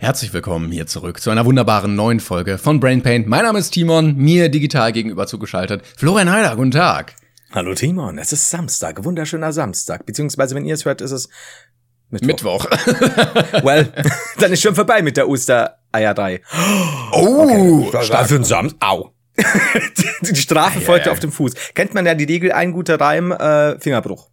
Herzlich willkommen hier zurück zu einer wunderbaren neuen Folge von Brain Paint. Mein Name ist Timon, mir digital gegenüber zugeschaltet. Florian Heider, guten Tag. Hallo Timon, es ist Samstag, wunderschöner Samstag. Beziehungsweise, wenn ihr es hört, ist es Mittwoch. Mittwoch. well, dann ist schon vorbei mit der Ostereierei. Oh, okay. Strafe für den Samstag. Au. die Strafe folgte auf dem Fuß. Kennt man ja die Regel, ein guter Reim, äh, Fingerbruch.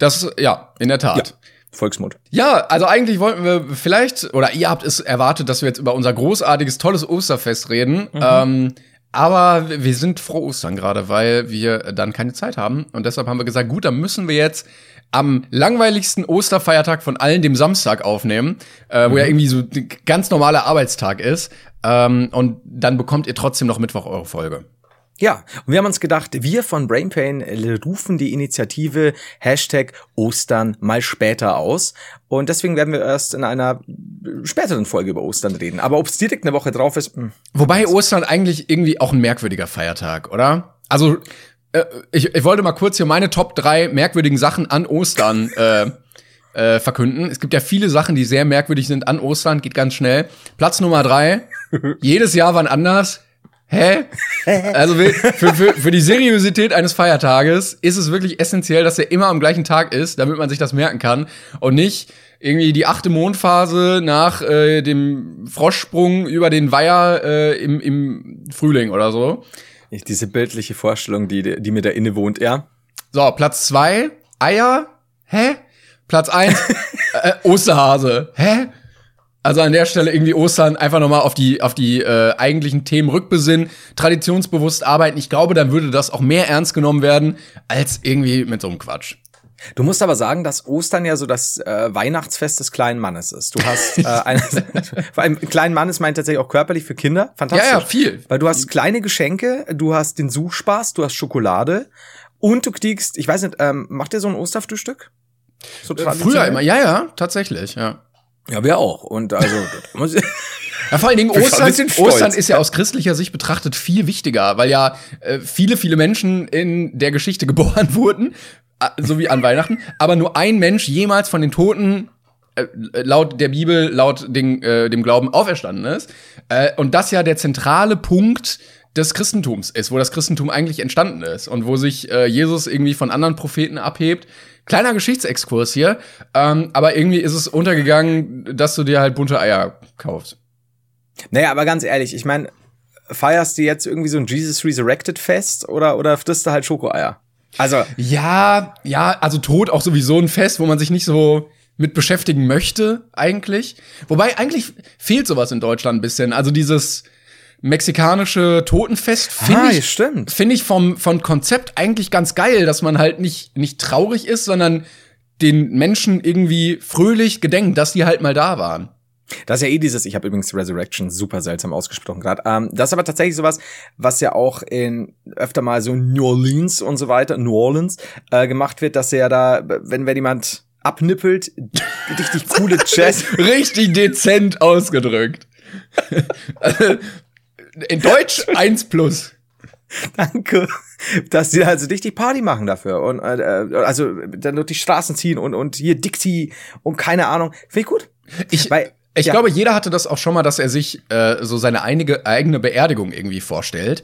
Das, ja, in der Tat. Ja. Volksmund. Ja, also eigentlich wollten wir vielleicht, oder ihr habt es erwartet, dass wir jetzt über unser großartiges, tolles Osterfest reden. Mhm. Ähm, aber wir sind froh Ostern gerade, weil wir dann keine Zeit haben. Und deshalb haben wir gesagt, gut, dann müssen wir jetzt am langweiligsten Osterfeiertag von allen, dem Samstag, aufnehmen, äh, wo Mhm. ja irgendwie so ein ganz normaler Arbeitstag ist. Ähm, und dann bekommt ihr trotzdem noch Mittwoch eure Folge. Ja, und wir haben uns gedacht, wir von Brainpain rufen die Initiative Hashtag Ostern mal später aus. Und deswegen werden wir erst in einer späteren Folge über Ostern reden. Aber ob es direkt eine Woche drauf ist, hm. Wobei Ostern eigentlich irgendwie auch ein merkwürdiger Feiertag, oder? Also, äh, ich, ich wollte mal kurz hier meine Top drei merkwürdigen Sachen an Ostern äh, äh, verkünden. Es gibt ja viele Sachen, die sehr merkwürdig sind an Ostern, geht ganz schnell. Platz Nummer drei, jedes Jahr wann anders. Hä? Also für, für, für, die Seriosität eines Feiertages ist es wirklich essentiell, dass er immer am gleichen Tag ist, damit man sich das merken kann und nicht irgendwie die achte Mondphase nach äh, dem Froschsprung über den Weiher äh, im, im Frühling oder so. Ich, diese bildliche Vorstellung, die, die mir da innewohnt, ja. So, Platz zwei Eier. Hä? Platz eins äh, Osterhase. Hä? Also an der Stelle irgendwie Ostern einfach nochmal auf die, auf die äh, eigentlichen Themen rückbesinnen, traditionsbewusst arbeiten. Ich glaube, dann würde das auch mehr ernst genommen werden, als irgendwie mit so einem Quatsch. Du musst aber sagen, dass Ostern ja so das äh, Weihnachtsfest des kleinen Mannes ist. Du hast äh, eine, vor allem kleinen Mannes meint tatsächlich auch körperlich für Kinder. Fantastisch. Ja, ja, viel. Weil du hast kleine Geschenke, du hast den Suchspaß, du hast Schokolade und du kriegst, ich weiß nicht, ähm, macht ihr so ein Osterfrühstück? So Früher traditionell? immer, ja, ja, tatsächlich, ja. Ja, wir auch. Und also muss ich- Ja, vor allen Dingen Ostern. Ostern ist ja aus christlicher Sicht betrachtet viel wichtiger, weil ja äh, viele, viele Menschen in der Geschichte geboren wurden, äh, so wie an Weihnachten, aber nur ein Mensch jemals von den Toten äh, laut der Bibel, laut den, äh, dem Glauben auferstanden ist. Äh, und das ja der zentrale Punkt des Christentums ist, wo das Christentum eigentlich entstanden ist und wo sich äh, Jesus irgendwie von anderen Propheten abhebt. Kleiner Geschichtsexkurs hier, ähm, aber irgendwie ist es untergegangen, dass du dir halt bunte Eier kaufst. Naja, aber ganz ehrlich, ich meine, feierst du jetzt irgendwie so ein Jesus Resurrected Fest oder, oder frisst du halt Schokoeier? Also, Ja, ja, also Tod auch sowieso ein Fest, wo man sich nicht so mit beschäftigen möchte, eigentlich. Wobei, eigentlich fehlt sowas in Deutschland ein bisschen. Also dieses mexikanische Totenfest finde Ah, ich, stimmt. finde ich vom, vom Konzept eigentlich ganz geil, dass man halt nicht, nicht traurig ist, sondern den Menschen irgendwie fröhlich gedenkt, dass die halt mal da waren. Das ist ja eh dieses, ich habe übrigens Resurrection super seltsam ausgesprochen gerade. Ähm, das ist aber tatsächlich sowas, was ja auch in öfter mal so New Orleans und so weiter, New Orleans, äh, gemacht wird, dass ja da, wenn, wenn jemand abnippelt, richtig coole Jazz. Richtig dezent ausgedrückt. in Deutsch eins plus. Danke. Dass die also richtig Party machen dafür. Und äh, also dann durch die Straßen ziehen und, und hier Dixie und keine Ahnung. Finde ich gut. Ich, Weil, ich ja. glaube, jeder hatte das auch schon mal, dass er sich äh, so seine einige, eigene Beerdigung irgendwie vorstellt.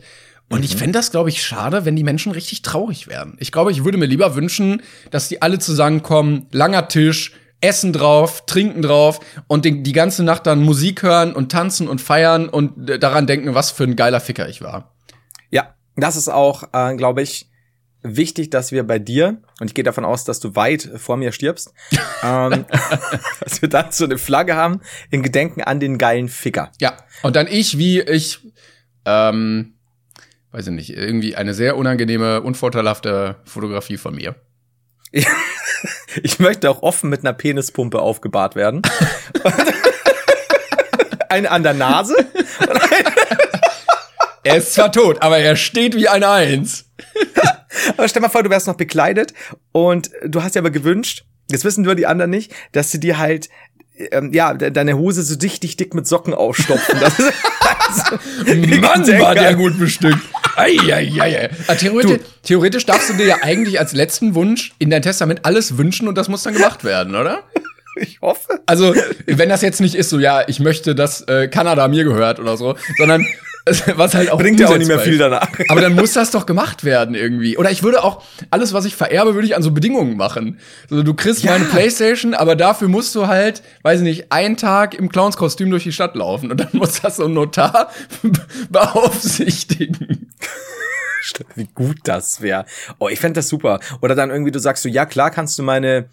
Und Mhm. ich fände das, glaube ich, schade, wenn die Menschen richtig traurig wären. Ich glaube, ich würde mir lieber wünschen, dass die alle zusammenkommen, langer Tisch, Essen drauf, Trinken drauf und die, die ganze Nacht dann Musik hören und tanzen und feiern und daran denken, was für ein geiler Ficker ich war. Ja, das ist auch, äh, glaube ich, wichtig, dass wir bei dir, und ich gehe davon aus, dass du weit vor mir stirbst, ähm, dass wir dann so eine Flagge haben in Gedenken an den geilen Ficker. Ja. Und dann ich, wie ich, ähm, weiß ich nicht, irgendwie eine sehr unangenehme, unvorteilhafte Fotografie von mir. Ich möchte auch offen mit einer Penispumpe aufgebahrt werden. eine an der Nase. er ist zwar tot, aber er steht wie ein Eins. aber stell mal vor, du wärst noch bekleidet und du hast dir aber gewünscht, das wissen nur die anderen nicht, dass sie dir halt ähm, ja, deine Hose so dicht, dick mit Socken ausstopfen. Das ist also, Mann, war der gut bestückt. Eieiei. Ah, theoretisch, theoretisch darfst du dir ja eigentlich als letzten Wunsch in dein Testament alles wünschen und das muss dann gemacht werden, oder? Ich hoffe. Also, wenn das jetzt nicht ist, so, ja, ich möchte, dass äh, Kanada mir gehört oder so, sondern was halt auch bringt ja auch nicht mehr viel danach. Aber dann muss das doch gemacht werden irgendwie. Oder ich würde auch alles, was ich vererbe, würde ich an so Bedingungen machen. Also du kriegst ja. meine Playstation, aber dafür musst du halt, weiß ich nicht, einen Tag im Clownskostüm durch die Stadt laufen und dann muss das so ein Notar beaufsichtigen. Wie gut das wäre. Oh, ich fände das super. Oder dann irgendwie, du sagst so, ja klar kannst du meine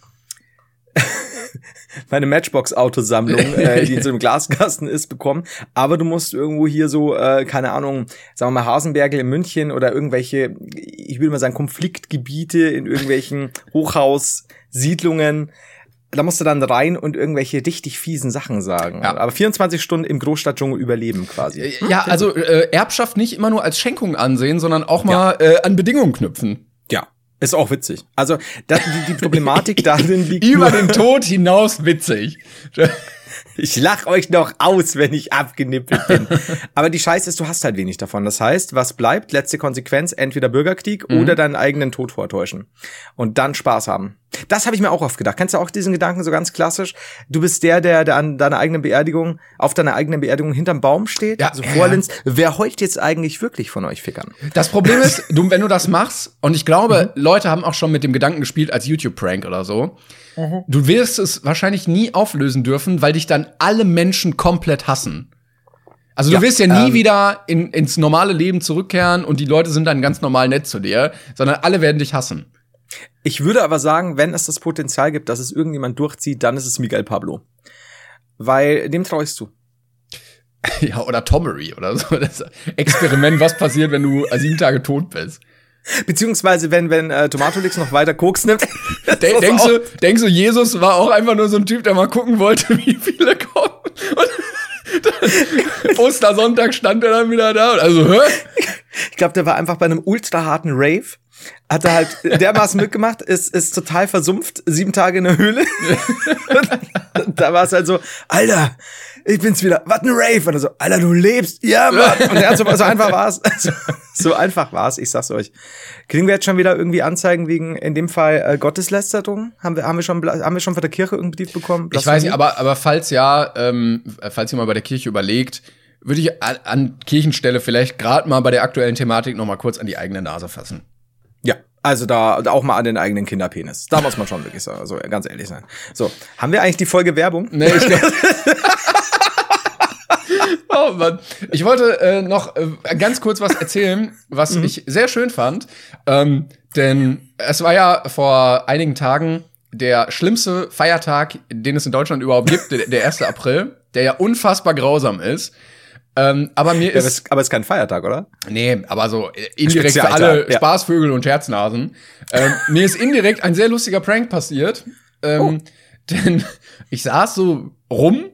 meine Matchbox-Autosammlung, äh, die in so einem Glaskasten ist, bekommen. Aber du musst irgendwo hier so, äh, keine Ahnung, sagen wir mal Hasenbergel in München oder irgendwelche, ich würde mal sagen, Konfliktgebiete in irgendwelchen Hochhaussiedlungen da musst du dann rein und irgendwelche richtig fiesen Sachen sagen. Ja. Aber 24 Stunden im Großstadtdschungel überleben quasi. Ja, also äh, Erbschaft nicht immer nur als Schenkung ansehen, sondern auch mal ja. äh, an Bedingungen knüpfen. Ist auch witzig. Also das, die, die Problematik darin liegt über den Tod hinaus witzig. Ich lach euch noch aus, wenn ich abgenippelt bin. Aber die Scheiße ist, du hast halt wenig davon. Das heißt, was bleibt? Letzte Konsequenz, entweder Bürgerkrieg mhm. oder deinen eigenen Tod vortäuschen. Und dann Spaß haben. Das habe ich mir auch oft gedacht. Kennst du auch diesen Gedanken so ganz klassisch? Du bist der, der, der an deiner eigenen Beerdigung, auf deiner eigenen Beerdigung hinterm Baum steht, ja, so vorlinst. Ja. Wer heult jetzt eigentlich wirklich von euch Fickern? Das Problem ist, du, wenn du das machst, und ich glaube, mhm. Leute haben auch schon mit dem Gedanken gespielt als YouTube-Prank oder so, mhm. du wirst es wahrscheinlich nie auflösen dürfen, weil dich dann alle Menschen komplett hassen. Also du ja, wirst ja nie ähm, wieder in, ins normale Leben zurückkehren und die Leute sind dann ganz normal nett zu dir, sondern alle werden dich hassen. Ich würde aber sagen, wenn es das Potenzial gibt, dass es irgendjemand durchzieht, dann ist es Miguel Pablo. Weil dem traust du. Ja, oder Tomery oder so. Das Experiment, was passiert, wenn du sieben Tage tot bist. Beziehungsweise, wenn, wenn äh, Tomatolix noch weiter Koks nimmt. De denkst, du, denkst du, Jesus war auch einfach nur so ein Typ, der mal gucken wollte, wie viele kommen? Und Ostersonntag stand er dann wieder da. Also, hä? Ich glaube, der war einfach bei einem ultra harten Rave hat er halt dermaßen mitgemacht, ist, ist total versumpft, sieben Tage in der Höhle. da war es halt so, Alter, ich bin's wieder, was ein Rave. Und er so, Alter, du lebst, ja, Mann. Und er hat so, so einfach war's. So, so einfach war's, ich sag's euch. Kriegen wir jetzt schon wieder irgendwie Anzeigen wegen, in dem Fall, äh, Gotteslästerung? Haben wir, haben wir schon, haben wir schon von der Kirche irgendwie bekommen? Ich weiß nicht, aber, aber falls ja, ähm, falls ihr mal bei der Kirche überlegt, würde ich an, an Kirchenstelle vielleicht gerade mal bei der aktuellen Thematik noch mal kurz an die eigene Nase fassen. Also da auch mal an den eigenen Kinderpenis. Da muss man schon wirklich so, also ganz ehrlich sein. So, haben wir eigentlich die Folge Werbung? Nee, ich Oh Mann. Ich wollte äh, noch äh, ganz kurz was erzählen, was mhm. ich sehr schön fand. Ähm, denn es war ja vor einigen Tagen der schlimmste Feiertag, den es in Deutschland überhaupt gibt, der, der 1. April, der ja unfassbar grausam ist. Ähm, aber mir ist, ja, aber es ist kein Feiertag, oder? Nee, aber so indirekt für alle ja. Spaßvögel und Scherznasen. Ähm, mir ist indirekt ein sehr lustiger Prank passiert. Ähm, oh. Denn ich saß so rum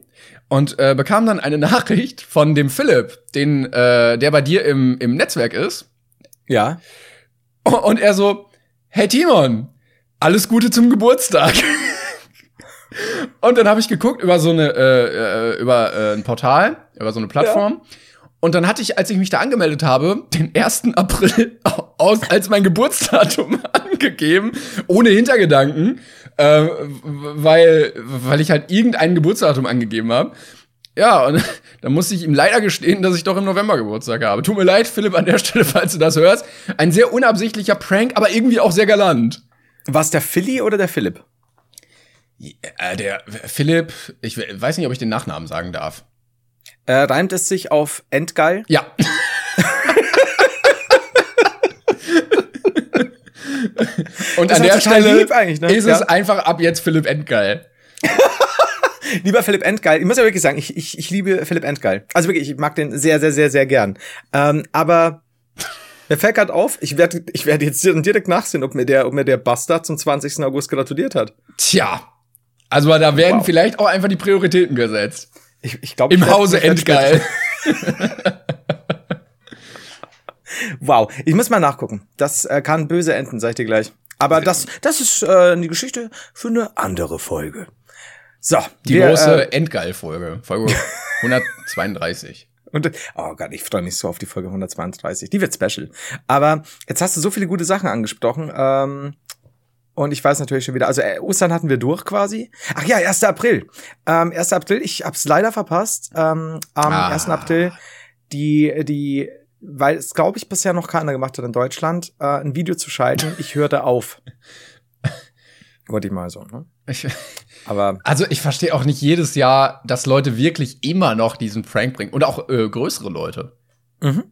und äh, bekam dann eine Nachricht von dem Philipp, den, äh, der bei dir im, im Netzwerk ist. Ja. Und er so, hey Timon, alles Gute zum Geburtstag. Und dann habe ich geguckt über so eine äh, äh, über äh, ein Portal, über so eine Plattform. Ja. Und dann hatte ich, als ich mich da angemeldet habe, den 1. April aus, als mein Geburtsdatum angegeben, ohne Hintergedanken, äh, weil, weil ich halt irgendein Geburtsdatum angegeben habe. Ja, und dann musste ich ihm leider gestehen, dass ich doch im November Geburtstag habe. Tut mir leid, Philipp, an der Stelle, falls du das hörst. Ein sehr unabsichtlicher Prank, aber irgendwie auch sehr galant. War es der Philly oder der Philipp? Äh, der Philipp, ich weiß nicht, ob ich den Nachnamen sagen darf. Äh, reimt es sich auf Endgeil? Ja. Und an der Stelle ne? ist ja. es einfach ab jetzt Philipp Endgeil. Lieber Philipp Endgeil, ich muss ja wirklich sagen, ich, ich, ich liebe Philipp Endgeil. Also wirklich, ich mag den sehr, sehr, sehr, sehr gern. Ähm, aber Mir fällt grad auf, ich werde ich werd jetzt direkt nachsehen, ob mir, der, ob mir der Bastard zum 20. August gratuliert hat. Tja. Also da werden wow. vielleicht auch einfach die Prioritäten gesetzt. Ich, ich glaub, Im ich Hause Endgeil. wow, ich muss mal nachgucken. Das äh, kann böse enden, sag ich dir gleich. Aber das, das ist äh, eine Geschichte für eine andere Folge. So. Die wir, große äh, Endgeil-Folge. Folge 132. Und, oh Gott, ich freue mich so auf die Folge 132. Die wird special. Aber jetzt hast du so viele gute Sachen angesprochen. Ähm, und ich weiß natürlich schon wieder, also äh, Ostern hatten wir durch quasi. Ach ja, 1. April. Ähm, 1. April, ich hab's leider verpasst. Ähm, am ah. 1. April die, die, weil es, glaube ich, bisher noch keiner gemacht hat in Deutschland, äh, ein Video zu schalten. Ich hörte auf. Wollte ich mal so, ne? Ich, aber also ich verstehe auch nicht jedes Jahr, dass Leute wirklich immer noch diesen Prank bringen und auch äh, größere Leute. Mhm.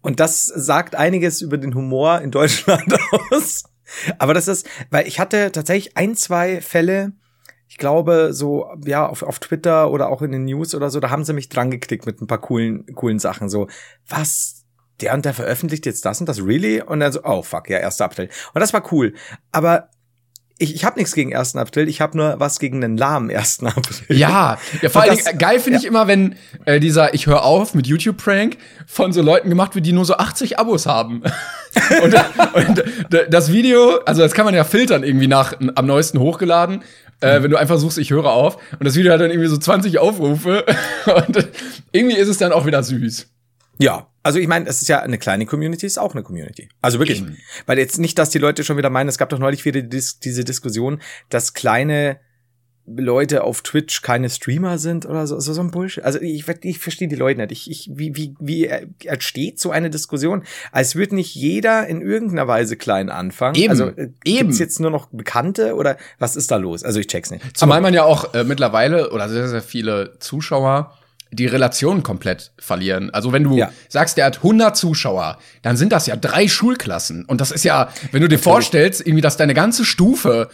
Und das sagt einiges über den Humor in Deutschland aus. Aber das ist, weil ich hatte tatsächlich ein, zwei Fälle, ich glaube, so, ja, auf, auf Twitter oder auch in den News oder so, da haben sie mich dran geklickt mit ein paar coolen, coolen Sachen. So, was? Der und der veröffentlicht jetzt das und das, really? Und dann so, oh fuck, ja, 1. April. Und das war cool. Aber ich, ich habe nichts gegen 1. April, ich habe nur was gegen den lahmen 1. April. Ja, ja vor allem geil finde ja. ich immer, wenn äh, dieser Ich höre auf mit YouTube-Prank von so Leuten gemacht wird, die nur so 80 Abos haben. und, und das Video, also das kann man ja filtern irgendwie nach am neuesten hochgeladen. Äh, wenn du einfach suchst, ich höre auf. Und das Video hat dann irgendwie so 20 Aufrufe. und irgendwie ist es dann auch wieder süß. Ja, also ich meine, es ist ja eine kleine Community, ist auch eine Community. Also wirklich. Eben. Weil jetzt nicht, dass die Leute schon wieder meinen, es gab doch neulich wieder Dis diese Diskussion, dass kleine Leute auf Twitch keine Streamer sind oder so, so, so ein Bullshit. Also ich, ich verstehe die Leute nicht. Ich, ich, wie, wie, wie entsteht so eine Diskussion? Als würde nicht jeder in irgendeiner Weise klein anfangen. Eben. Also äh, Eben. gibt's jetzt nur noch Bekannte oder was ist da los? Also ich check's nicht. Zumal man ja auch äh, mittlerweile oder sehr, sehr viele Zuschauer die Relation komplett verlieren. Also wenn du ja. sagst, der hat 100 Zuschauer, dann sind das ja drei Schulklassen. Und das ist ja, wenn du dir vorstellst, irgendwie, dass deine ganze Stufe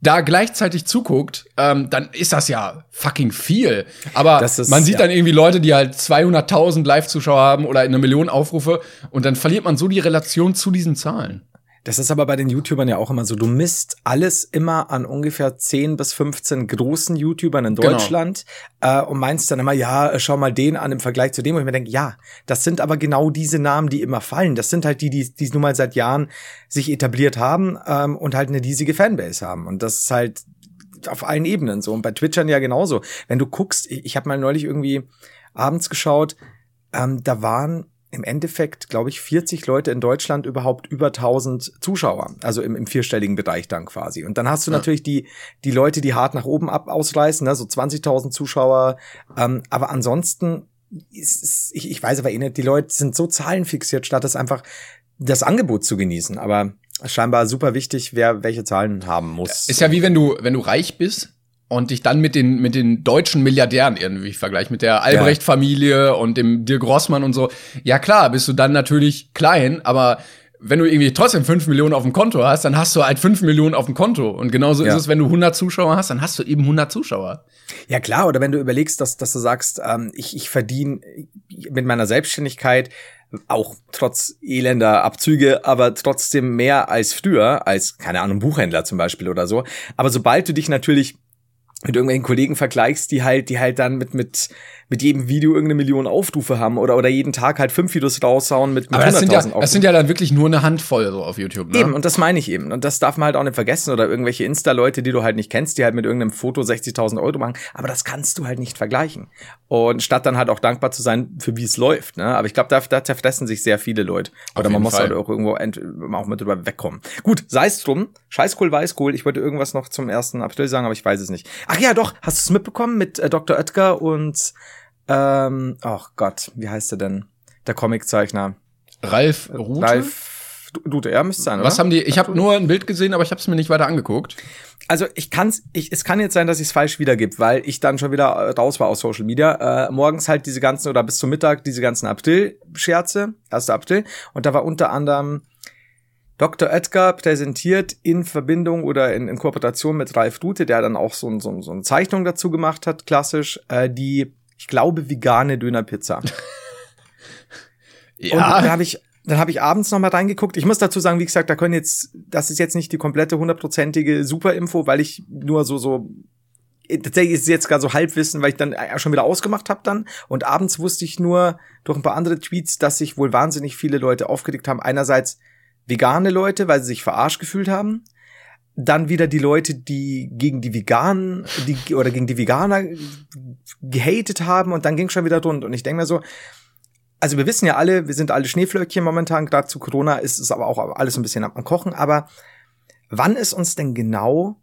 da gleichzeitig zuguckt, ähm, dann ist das ja fucking viel. Aber ist, man sieht ja. dann irgendwie Leute, die halt 200.000 Live-Zuschauer haben oder eine Million Aufrufe und dann verliert man so die Relation zu diesen Zahlen. Das ist aber bei den YouTubern ja auch immer so. Du misst alles immer an ungefähr 10 bis 15 großen YouTubern in genau. Deutschland genau. äh, und meinst dann immer, ja, schau mal den an im Vergleich zu dem. Und ich mir denke, ja, das sind aber genau diese Namen, die immer fallen. Das sind halt die, die, die nun mal seit Jahren sich etabliert haben ähm, und halt eine riesige Fanbase haben. Und das ist halt auf allen Ebenen so. Und bei Twitchern ja genauso. Wenn du guckst, ich, ich habe mal neulich irgendwie abends geschaut, ähm, da waren im Endeffekt, glaube ich, 40 Leute in Deutschland überhaupt über 1000 Zuschauer, also im, im vierstelligen Bereich dann quasi. Und dann hast du ja. natürlich die, die Leute, die hart nach oben ab ausreißen, ne, so 20.000 Zuschauer. Ähm, aber ansonsten, ist, ich, ich weiß aber eh nicht, die Leute sind so zahlenfixiert, statt es einfach das Angebot zu genießen. Aber scheinbar super wichtig, wer welche Zahlen haben muss. Ist ja wie wenn du, wenn du reich bist und dich dann mit den mit den deutschen Milliardären irgendwie vergleiche mit der Albrecht Familie und dem Dirk Grossmann und so. Ja klar, bist du dann natürlich klein, aber wenn du irgendwie trotzdem fünf Millionen auf dem Konto hast, dann hast du halt fünf Millionen auf dem Konto. Und genauso ja. ist es, wenn du 100 Zuschauer hast, dann hast du eben 100 Zuschauer. Ja klar, oder wenn du überlegst, dass, dass du sagst, ähm, ich, ich verdiene mit meiner Selbstständigkeit auch trotz elender Abzüge, aber trotzdem mehr als früher, als, keine Ahnung, Buchhändler zum Beispiel oder so. Aber sobald du dich natürlich mit irgendwelchen Kollegen vergleichst, die halt, die halt dann mit, mit, mit jedem Video irgendeine Million Aufrufe haben oder, oder jeden Tag halt fünf Videos raushauen mit, mit 100.000 das sind, ja, das sind ja dann wirklich nur eine Handvoll so auf YouTube, ne? Eben, und das meine ich eben. Und das darf man halt auch nicht vergessen. Oder irgendwelche Insta-Leute, die du halt nicht kennst, die halt mit irgendeinem Foto 60.000 Euro machen. Aber das kannst du halt nicht vergleichen. Und statt dann halt auch dankbar zu sein, für wie es läuft, ne? Aber ich glaube, da, da zerfressen sich sehr viele Leute. Oder man muss Fall. halt auch irgendwo auch mit drüber wegkommen. Gut, sei es drum. Scheißkohl, Weißkohl. Ich wollte irgendwas noch zum ersten April sagen, aber ich weiß es nicht. Ach ja, doch. Hast du es mitbekommen mit äh, Dr. Oetker und ähm, ach Gott, wie heißt er denn? Der Comiczeichner. Ralf Rute? Ralf Rute, ja, müsste sein, oder? Was haben die, ich habe nur ein Bild gesehen, aber ich habe es mir nicht weiter angeguckt. Also ich kann's, ich, es kann jetzt sein, dass ich es falsch wiedergib, weil ich dann schon wieder raus war aus Social Media. Äh, morgens halt diese ganzen, oder bis zum Mittag diese ganzen April-Scherze, 1. April. Und da war unter anderem Dr. Edgar präsentiert in Verbindung oder in, in Kooperation mit Ralf Rute, der dann auch so, so, so eine Zeichnung dazu gemacht hat, klassisch, äh, die ich glaube, vegane Dönerpizza. ja. Und da habe ich, dann habe ich abends noch mal reingeguckt. Ich muss dazu sagen, wie gesagt, da können jetzt, das ist jetzt nicht die komplette hundertprozentige Superinfo, weil ich nur so so tatsächlich ist es jetzt gerade so Halbwissen, weil ich dann schon wieder ausgemacht habe dann. Und abends wusste ich nur durch ein paar andere Tweets, dass sich wohl wahnsinnig viele Leute aufgeregt haben. Einerseits vegane Leute, weil sie sich verarscht gefühlt haben. Dann wieder die Leute, die gegen die Veganen die, oder gegen die Veganer gehatet haben und dann ging schon wieder rund. Und ich denke mir so, also wir wissen ja alle, wir sind alle Schneeflöckchen momentan, gerade zu Corona ist es aber auch alles ein bisschen am Kochen, aber wann ist uns denn genau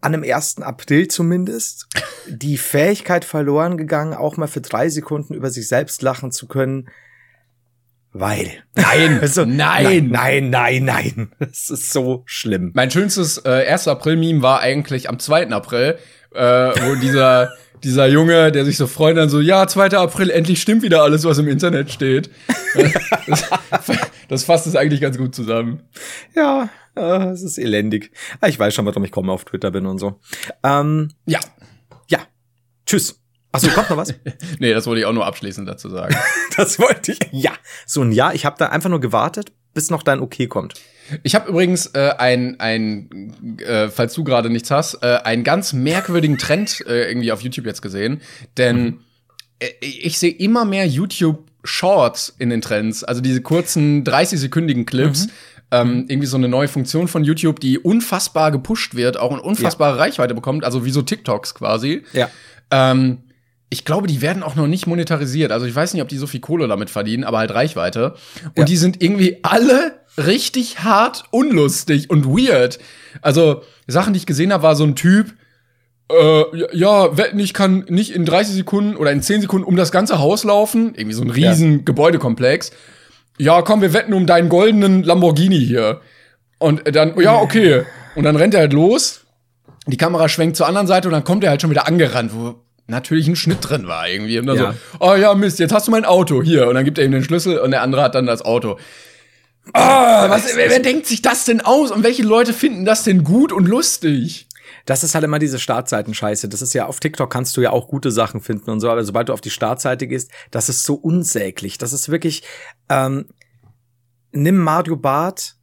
an dem 1. April zumindest die Fähigkeit verloren gegangen, auch mal für drei Sekunden über sich selbst lachen zu können, weil. Nein, also, nein, nein, nein, nein. Das ist so schlimm. Mein schönstes äh, 1. April-Meme war eigentlich am 2. April, äh, wo dieser dieser Junge, der sich so freut, dann so, ja, 2. April, endlich stimmt wieder alles, was im Internet steht. das, das fasst es eigentlich ganz gut zusammen. Ja, äh, es ist elendig. Ah, ich weiß schon, warum ich komme auf Twitter bin und so. Ähm, ja. Ja. Tschüss. Achso, kommt noch was? nee, das wollte ich auch nur abschließend dazu sagen. das wollte ich. Ja. So ein Ja, ich habe da einfach nur gewartet, bis noch dein Okay kommt. Ich habe übrigens äh, ein, ein äh, falls du gerade nichts hast, äh, einen ganz merkwürdigen Trend äh, irgendwie auf YouTube jetzt gesehen. Denn mhm. äh, ich sehe immer mehr YouTube Shorts in den Trends, also diese kurzen 30-sekündigen Clips. Mhm. Ähm, irgendwie so eine neue Funktion von YouTube, die unfassbar gepusht wird, auch eine unfassbare ja. Reichweite bekommt, also wie so TikToks quasi. Ja. Ähm, ich glaube, die werden auch noch nicht monetarisiert. Also ich weiß nicht, ob die so viel Kohle damit verdienen, aber halt Reichweite. Und ja. die sind irgendwie alle richtig hart unlustig und weird. Also Sachen, die ich gesehen habe, war so ein Typ, äh, ja, wetten, ich kann nicht in 30 Sekunden oder in 10 Sekunden um das ganze Haus laufen. Irgendwie so ein riesen ja. Gebäudekomplex. Ja, komm, wir wetten um deinen goldenen Lamborghini hier. Und dann, ja, okay. Und dann rennt er halt los. Die Kamera schwenkt zur anderen Seite und dann kommt er halt schon wieder angerannt, wo natürlich ein Schnitt drin war irgendwie. Und dann ja. so, oh ja, Mist, jetzt hast du mein Auto hier. Und dann gibt er ihm den Schlüssel und der andere hat dann das Auto. Ah, was, wer, wer denkt sich das denn aus und welche Leute finden das denn gut und lustig? Das ist halt immer diese Startseiten-Scheiße. Das ist ja auf TikTok kannst du ja auch gute Sachen finden und so, aber sobald du auf die Startseite gehst, das ist so unsäglich. Das ist wirklich, ähm, nimm Mario Bart,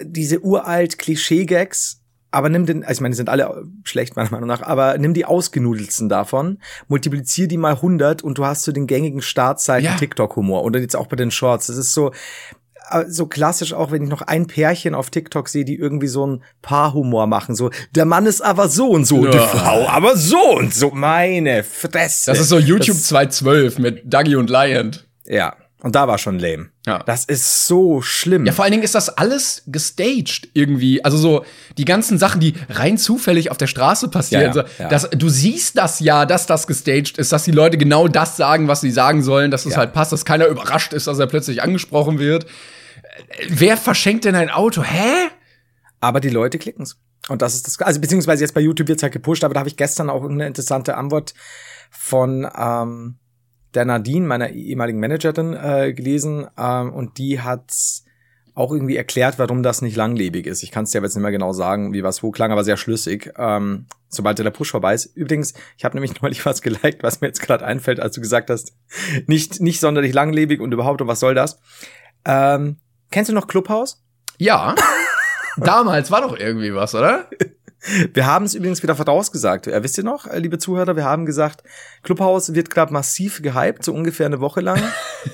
diese uralt Klischee-Gags, aber nimm den, also ich meine, die sind alle schlecht meiner Meinung nach, aber nimm die ausgenudelsten davon, multiplizier die mal 100 und du hast so den gängigen Startseiten ja. TikTok-Humor oder jetzt auch bei den Shorts. Das ist so, äh, so klassisch auch, wenn ich noch ein Pärchen auf TikTok sehe, die irgendwie so ein Paarhumor machen. So, der Mann ist aber so und so, ja. die Frau aber so und so. Meine Fresse. Das ist so YouTube das 212 mit Dougie und Lion. Ja. Und da war schon lame. Ja. Das ist so schlimm. Ja, vor allen Dingen ist das alles gestaged irgendwie. Also so die ganzen Sachen, die rein zufällig auf der Straße passieren. Ja, ja, ja. Das, du siehst das ja, dass das gestaged ist, dass die Leute genau das sagen, was sie sagen sollen, dass es halt passt, dass keiner überrascht ist, dass er plötzlich angesprochen wird. Wer verschenkt denn ein Auto? Hä? Aber die Leute klicken's. Und das ist das, also beziehungsweise jetzt bei YouTube wird's halt gepusht, aber da habe ich gestern auch eine interessante Antwort von ähm, der Nadine, meiner ehemaligen Managerin, äh, gelesen ähm, und die hat auch irgendwie erklärt, warum das nicht langlebig ist. Ich kann es dir jetzt nicht mehr genau sagen, wie was wo klang, aber sehr schlüssig. Ähm, sobald der Push vorbei ist. Übrigens, ich habe nämlich neulich was geliked, was mir jetzt gerade einfällt, als du gesagt hast, nicht nicht sonderlich langlebig und überhaupt und was soll das? Ähm, kennst du noch Clubhouse? Ja. Damals war doch irgendwie was, oder? Wir haben es übrigens wieder vorausgesagt. Ja, wisst ihr noch, äh, liebe Zuhörer, wir haben gesagt, Clubhouse wird gerade massiv gehypt, so ungefähr eine Woche lang,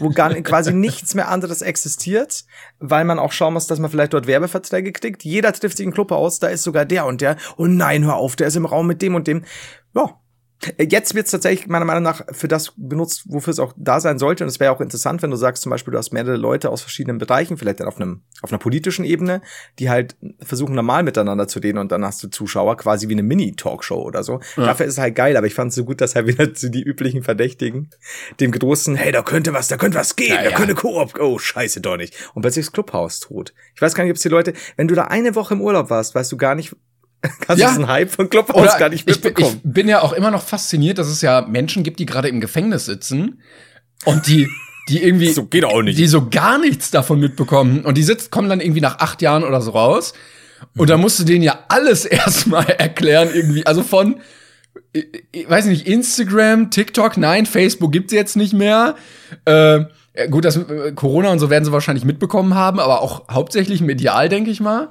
wo gar quasi nichts mehr anderes existiert, weil man auch schauen muss, dass man vielleicht dort Werbeverträge kriegt. Jeder trifft sich in Clubhouse, da ist sogar der und der. Oh nein, hör auf, der ist im Raum mit dem und dem. Ja, Jetzt wird es tatsächlich meiner Meinung nach für das benutzt, wofür es auch da sein sollte. Und es wäre auch interessant, wenn du sagst, zum Beispiel, du hast mehrere Leute aus verschiedenen Bereichen, vielleicht dann auf einem auf einer politischen Ebene, die halt versuchen normal miteinander zu reden und dann hast du Zuschauer quasi wie eine Mini-Talkshow oder so. Ja. Dafür ist es halt geil, aber ich fand es so gut, dass halt wieder zu die üblichen Verdächtigen, dem großen, hey, da könnte was, da könnte was gehen, ja, da ja. könnte Koop, oh, scheiße doch nicht. Und plötzlich ist Clubhaus tot. Ich weiß gar nicht, ob es die Leute, wenn du da eine Woche im Urlaub warst, weißt du gar nicht, Kannst ja. du diesen Hype von Clubhouse gar nicht mitbekommen. Ich, ich bin ja auch immer noch fasziniert, dass es ja Menschen gibt, die gerade im Gefängnis sitzen und die die irgendwie so geht auch nicht. die so gar nichts davon mitbekommen und die sitzt kommen dann irgendwie nach acht Jahren oder so raus und mhm. da musst du denen ja alles erstmal erklären irgendwie also von ich, ich weiß nicht Instagram TikTok nein Facebook gibt's jetzt nicht mehr äh, äh, gut, das äh, Corona und so werden sie wahrscheinlich mitbekommen haben, aber auch hauptsächlich medial, denke ich mal.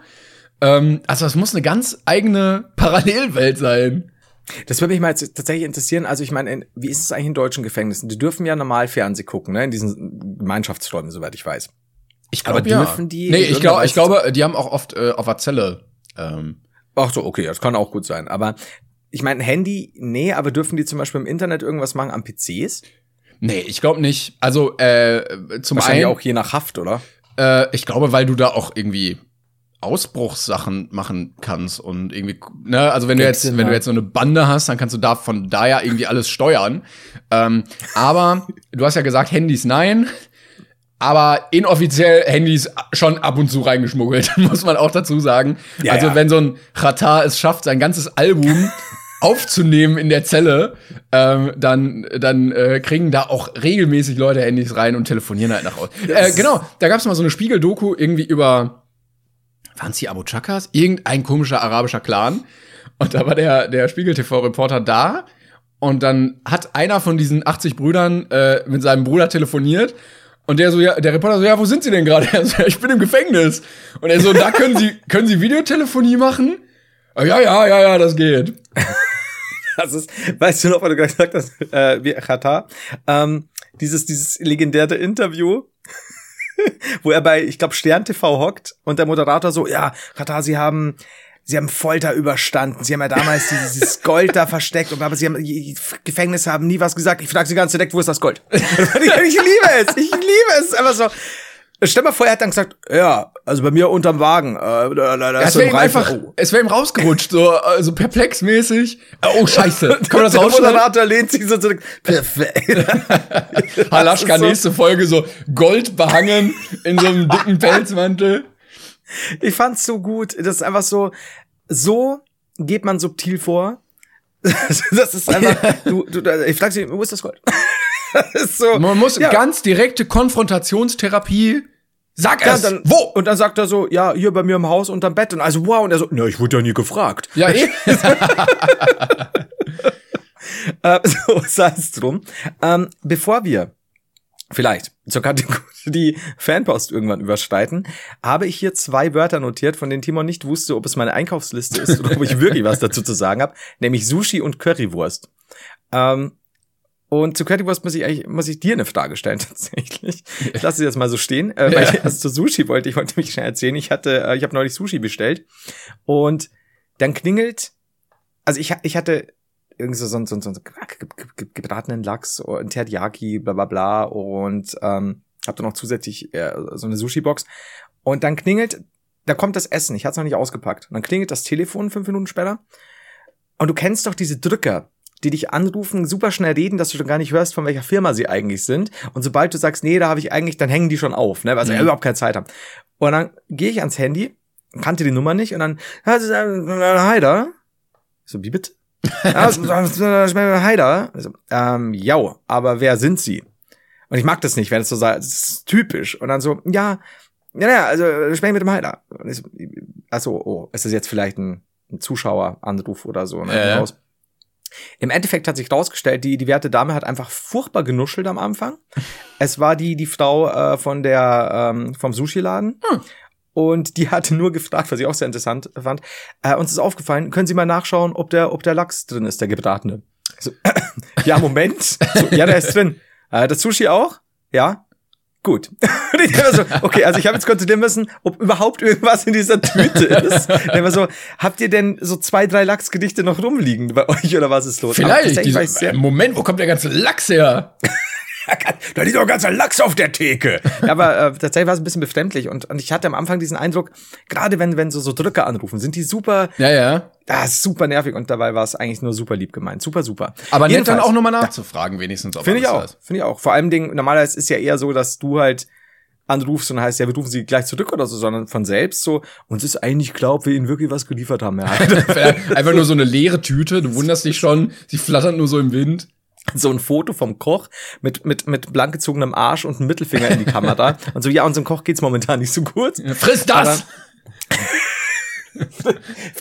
Ähm, also das muss eine ganz eigene Parallelwelt sein. Das würde mich mal jetzt tatsächlich interessieren. Also ich meine, wie ist es eigentlich in deutschen Gefängnissen? Die dürfen ja normal Fernseh gucken, ne? In diesen Gemeinschaftsräumen, soweit ich weiß. Ich glaube, ja. dürfen die Nee, ich glaube, ich glaube, die haben auch oft äh, auf der Zelle. Ähm, Ach so, okay, das kann auch gut sein. Aber ich meine, Handy, nee, aber dürfen die zum Beispiel im Internet irgendwas machen am PCs? nee, ich glaube nicht. Also äh, zum Wahrscheinlich einen, auch je nach Haft, oder? äh, ich glaube, weil du da auch irgendwie Ausbruchssachen machen kannst und irgendwie, ne, also wenn du jetzt, wenn du jetzt so eine Bande hast, dann kannst du da von da ja irgendwie alles steuern. Ähm, aber du hast ja gesagt, Handys nein. Aber inoffiziell Handys schon ab und zu reingeschmuggelt, muss man auch dazu sagen. Ja, also ja. wenn so ein Ratar es schafft, sein ganzes Album aufzunehmen in der Zelle, ähm, dann, dann äh, kriegen da auch regelmäßig Leute Handys rein und telefonieren halt nach Hause. Äh, genau, da gab es mal so eine Spiegel-Doku irgendwie über, waren es die Abu Chakas? Irgendein komischer arabischer Clan. Und da war der, der Spiegel-TV-Reporter da. Und dann hat einer von diesen 80 Brüdern äh, mit seinem Bruder telefoniert. Und der so, ja, der Reporter so, ja, wo sind Sie denn gerade? Er so, ja, ich bin im Gefängnis. Und er so, da können Sie, können Sie Videotelefonie machen? Ah, Ja, ja, ja, ja, das geht. Das ist, weißt du noch, weil du gesagt hast, äh, wie Katar, ähm, dieses, dieses legendäre Interview, wo er bei, ich glaube, Stern TV hockt und der Moderator so, ja, Katar, Sie haben, Sie haben Folter überstanden. Sie haben ja damals dieses, Gold da versteckt, und aber Sie haben die Gefängnisse haben nie was gesagt. Ich frage Sie ganz direkt, wo ist das Gold? ich liebe es, ich liebe es. Einfach so. Stell mal vor, er hat dann gesagt, ja, also bei mir unterm Wagen. Äh, da, da, da Es wäre ihm einfach, Oh. es wäre ihm rausgerutscht, so, äh, so perplexmäßig. Oh, scheiße. Kann man das der rausschneiden? Moderator lehnt sich so zurück. Perfekt. Halaschka, so- nächste Folge, so Gold behangen in so einem dicken Pelzmantel. Ich fand's so gut. Das ist einfach so, so geht man subtil vor. Das ist einfach, du, du, ich frag sie, wo ist das Gold? So. Man muss ja. ganz direkte Konfrontationstherapie. Sag Ja, es. dann, wo? Und dann sagt er so, ja, hier bei mir im Haus unterm Bett. Und also, wow. Und er so, na, ich wurde ja nie gefragt. Ja, eh. Äh, so sei es drum. Ähm, bevor wir vielleicht zur Kategorie die Fanpost irgendwann überschreiten, habe ich hier zwei Wörter notiert, von denen Timon nicht wusste, ob es meine Einkaufsliste ist oder ob ich wirklich was dazu zu sagen habe, nämlich Sushi und Currywurst. Ähm, und zu Currywurst muss ich eigentlich, muss ich dir eine Frage stellen, tatsächlich. Ich lasse sie jetzt mal so stehen. Äh, weil Ja. ich erst zu Sushi wollte, ich wollte mich schnell erzählen. Ich hatte, äh, ich habe neulich Sushi bestellt und dann klingelt, also ich, ich hatte irgendwie so, so, so, so, so ge- ge- ge- gebratenen Lachs, ein Teriyaki, bla bla bla und ähm, hab dann noch zusätzlich äh, so eine Sushi-Box. Und dann klingelt, da kommt das Essen, ich hatte es noch nicht ausgepackt. Und dann klingelt das Telefon fünf Minuten später. Und du kennst doch diese Drücker, die dich anrufen, super schnell reden, dass du schon gar nicht hörst, von welcher Firma sie eigentlich sind. Und sobald du sagst, nee, da habe ich eigentlich, dann hängen die schon auf, ne, weil sie Mhm. überhaupt keine Zeit haben. Und dann gehe ich ans Handy, kannte die Nummer nicht und dann, hi da. So, wie bitte? Ja, Heider. Also, ähm, ja, aber wer sind sie? Und ich mag das nicht, wenn es so sei, das ist typisch. Und dann so, ja, ja, ja, also sprechen mit dem Heider. Und ich so, achso, oh, ist das jetzt vielleicht ein, ein Zuschaueranruf oder so? Ne? Äh. Im Endeffekt hat sich rausgestellt, die, die werte Dame hat einfach furchtbar genuschelt am Anfang. Es war die, die Frau äh, von der, ähm, vom Sushi-Laden. Hm. Und die hatte nur gefragt, was ich auch sehr interessant fand. Äh, uns ist aufgefallen, können Sie mal nachschauen, ob der, ob der Lachs drin ist, der gebratene. So, ja, Moment. So, ja, der ist drin. Äh, das Sushi auch? Ja. Gut. Und ich dachte so, okay, also ich habe jetzt kontrollieren müssen, ob überhaupt irgendwas in dieser Tüte ist. Dann so, habt ihr denn so zwei, drei Lachsgedichte noch rumliegen bei euch oder was ist los? Vielleicht. Diese, Moment, wo kommt der ganze Lachs her? da liegt doch ein ganzer Lachs auf der Theke. Ja, aber äh, tatsächlich war es ein bisschen befremdlich und, und ich hatte am Anfang diesen Eindruck, gerade wenn, wenn so, so Drücker anrufen, sind die super, Ja, ja. ah, super nervig und dabei war es eigentlich nur super lieb gemeint. Super, super. Aber nett dann auch nochmal nachzufragen, wenigstens. ob Finde ich auch. da. Finde ich auch. Vor allem Ding, normalerweise ist ja eher so, dass du halt anrufst und heißt, ja, wir rufen sie gleich zurück oder so, sondern von selbst so, uns ist eigentlich klar, ob wir ihnen wirklich was geliefert haben. Ja. Einfach nur so eine leere Tüte, du wunderst dich schon, sie flattert nur so im Wind. So ein Foto vom Koch mit, mit, mit blank gezogenem Arsch und einem Mittelfinger in die Kamera und so, ja, unserem Koch geht's momentan nicht so gut. Friss das!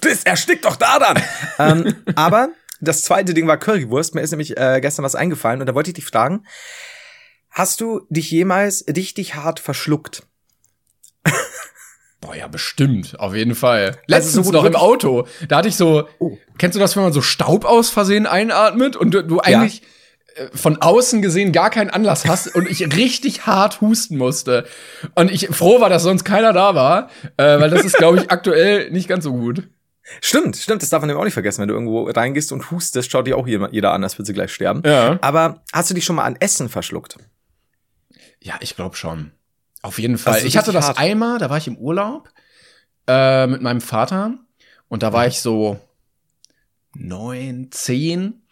Das erstickt doch daran. ähm, aber das zweite Ding war Currywurst. Mir ist nämlich äh, gestern was eingefallen und da wollte ich dich fragen, Hast du dich jemals richtig hart verschluckt? Boah, ja, bestimmt, auf jeden Fall. Also Letztens so noch im Auto, da hatte ich so, Oh. kennst du das, wenn man so Staub aus Versehen einatmet und du, du eigentlich äh, von außen gesehen gar keinen Anlass hast und ich richtig hart husten musste. Und ich froh war, dass sonst keiner da war, äh, weil das ist, glaube ich, aktuell nicht ganz so gut. Stimmt, stimmt, das darf man eben auch nicht vergessen. Wenn du irgendwo reingehst und hustest, schaut dir auch jeder, jeder an, als würde sie gleich sterben. Ja. Aber hast du dich schon mal an Essen verschluckt? Ja, ich glaube schon. Auf jeden Fall. Also ich hatte das hart. einmal, da war ich im Urlaub äh, mit meinem Vater und da war ich so neun, zehn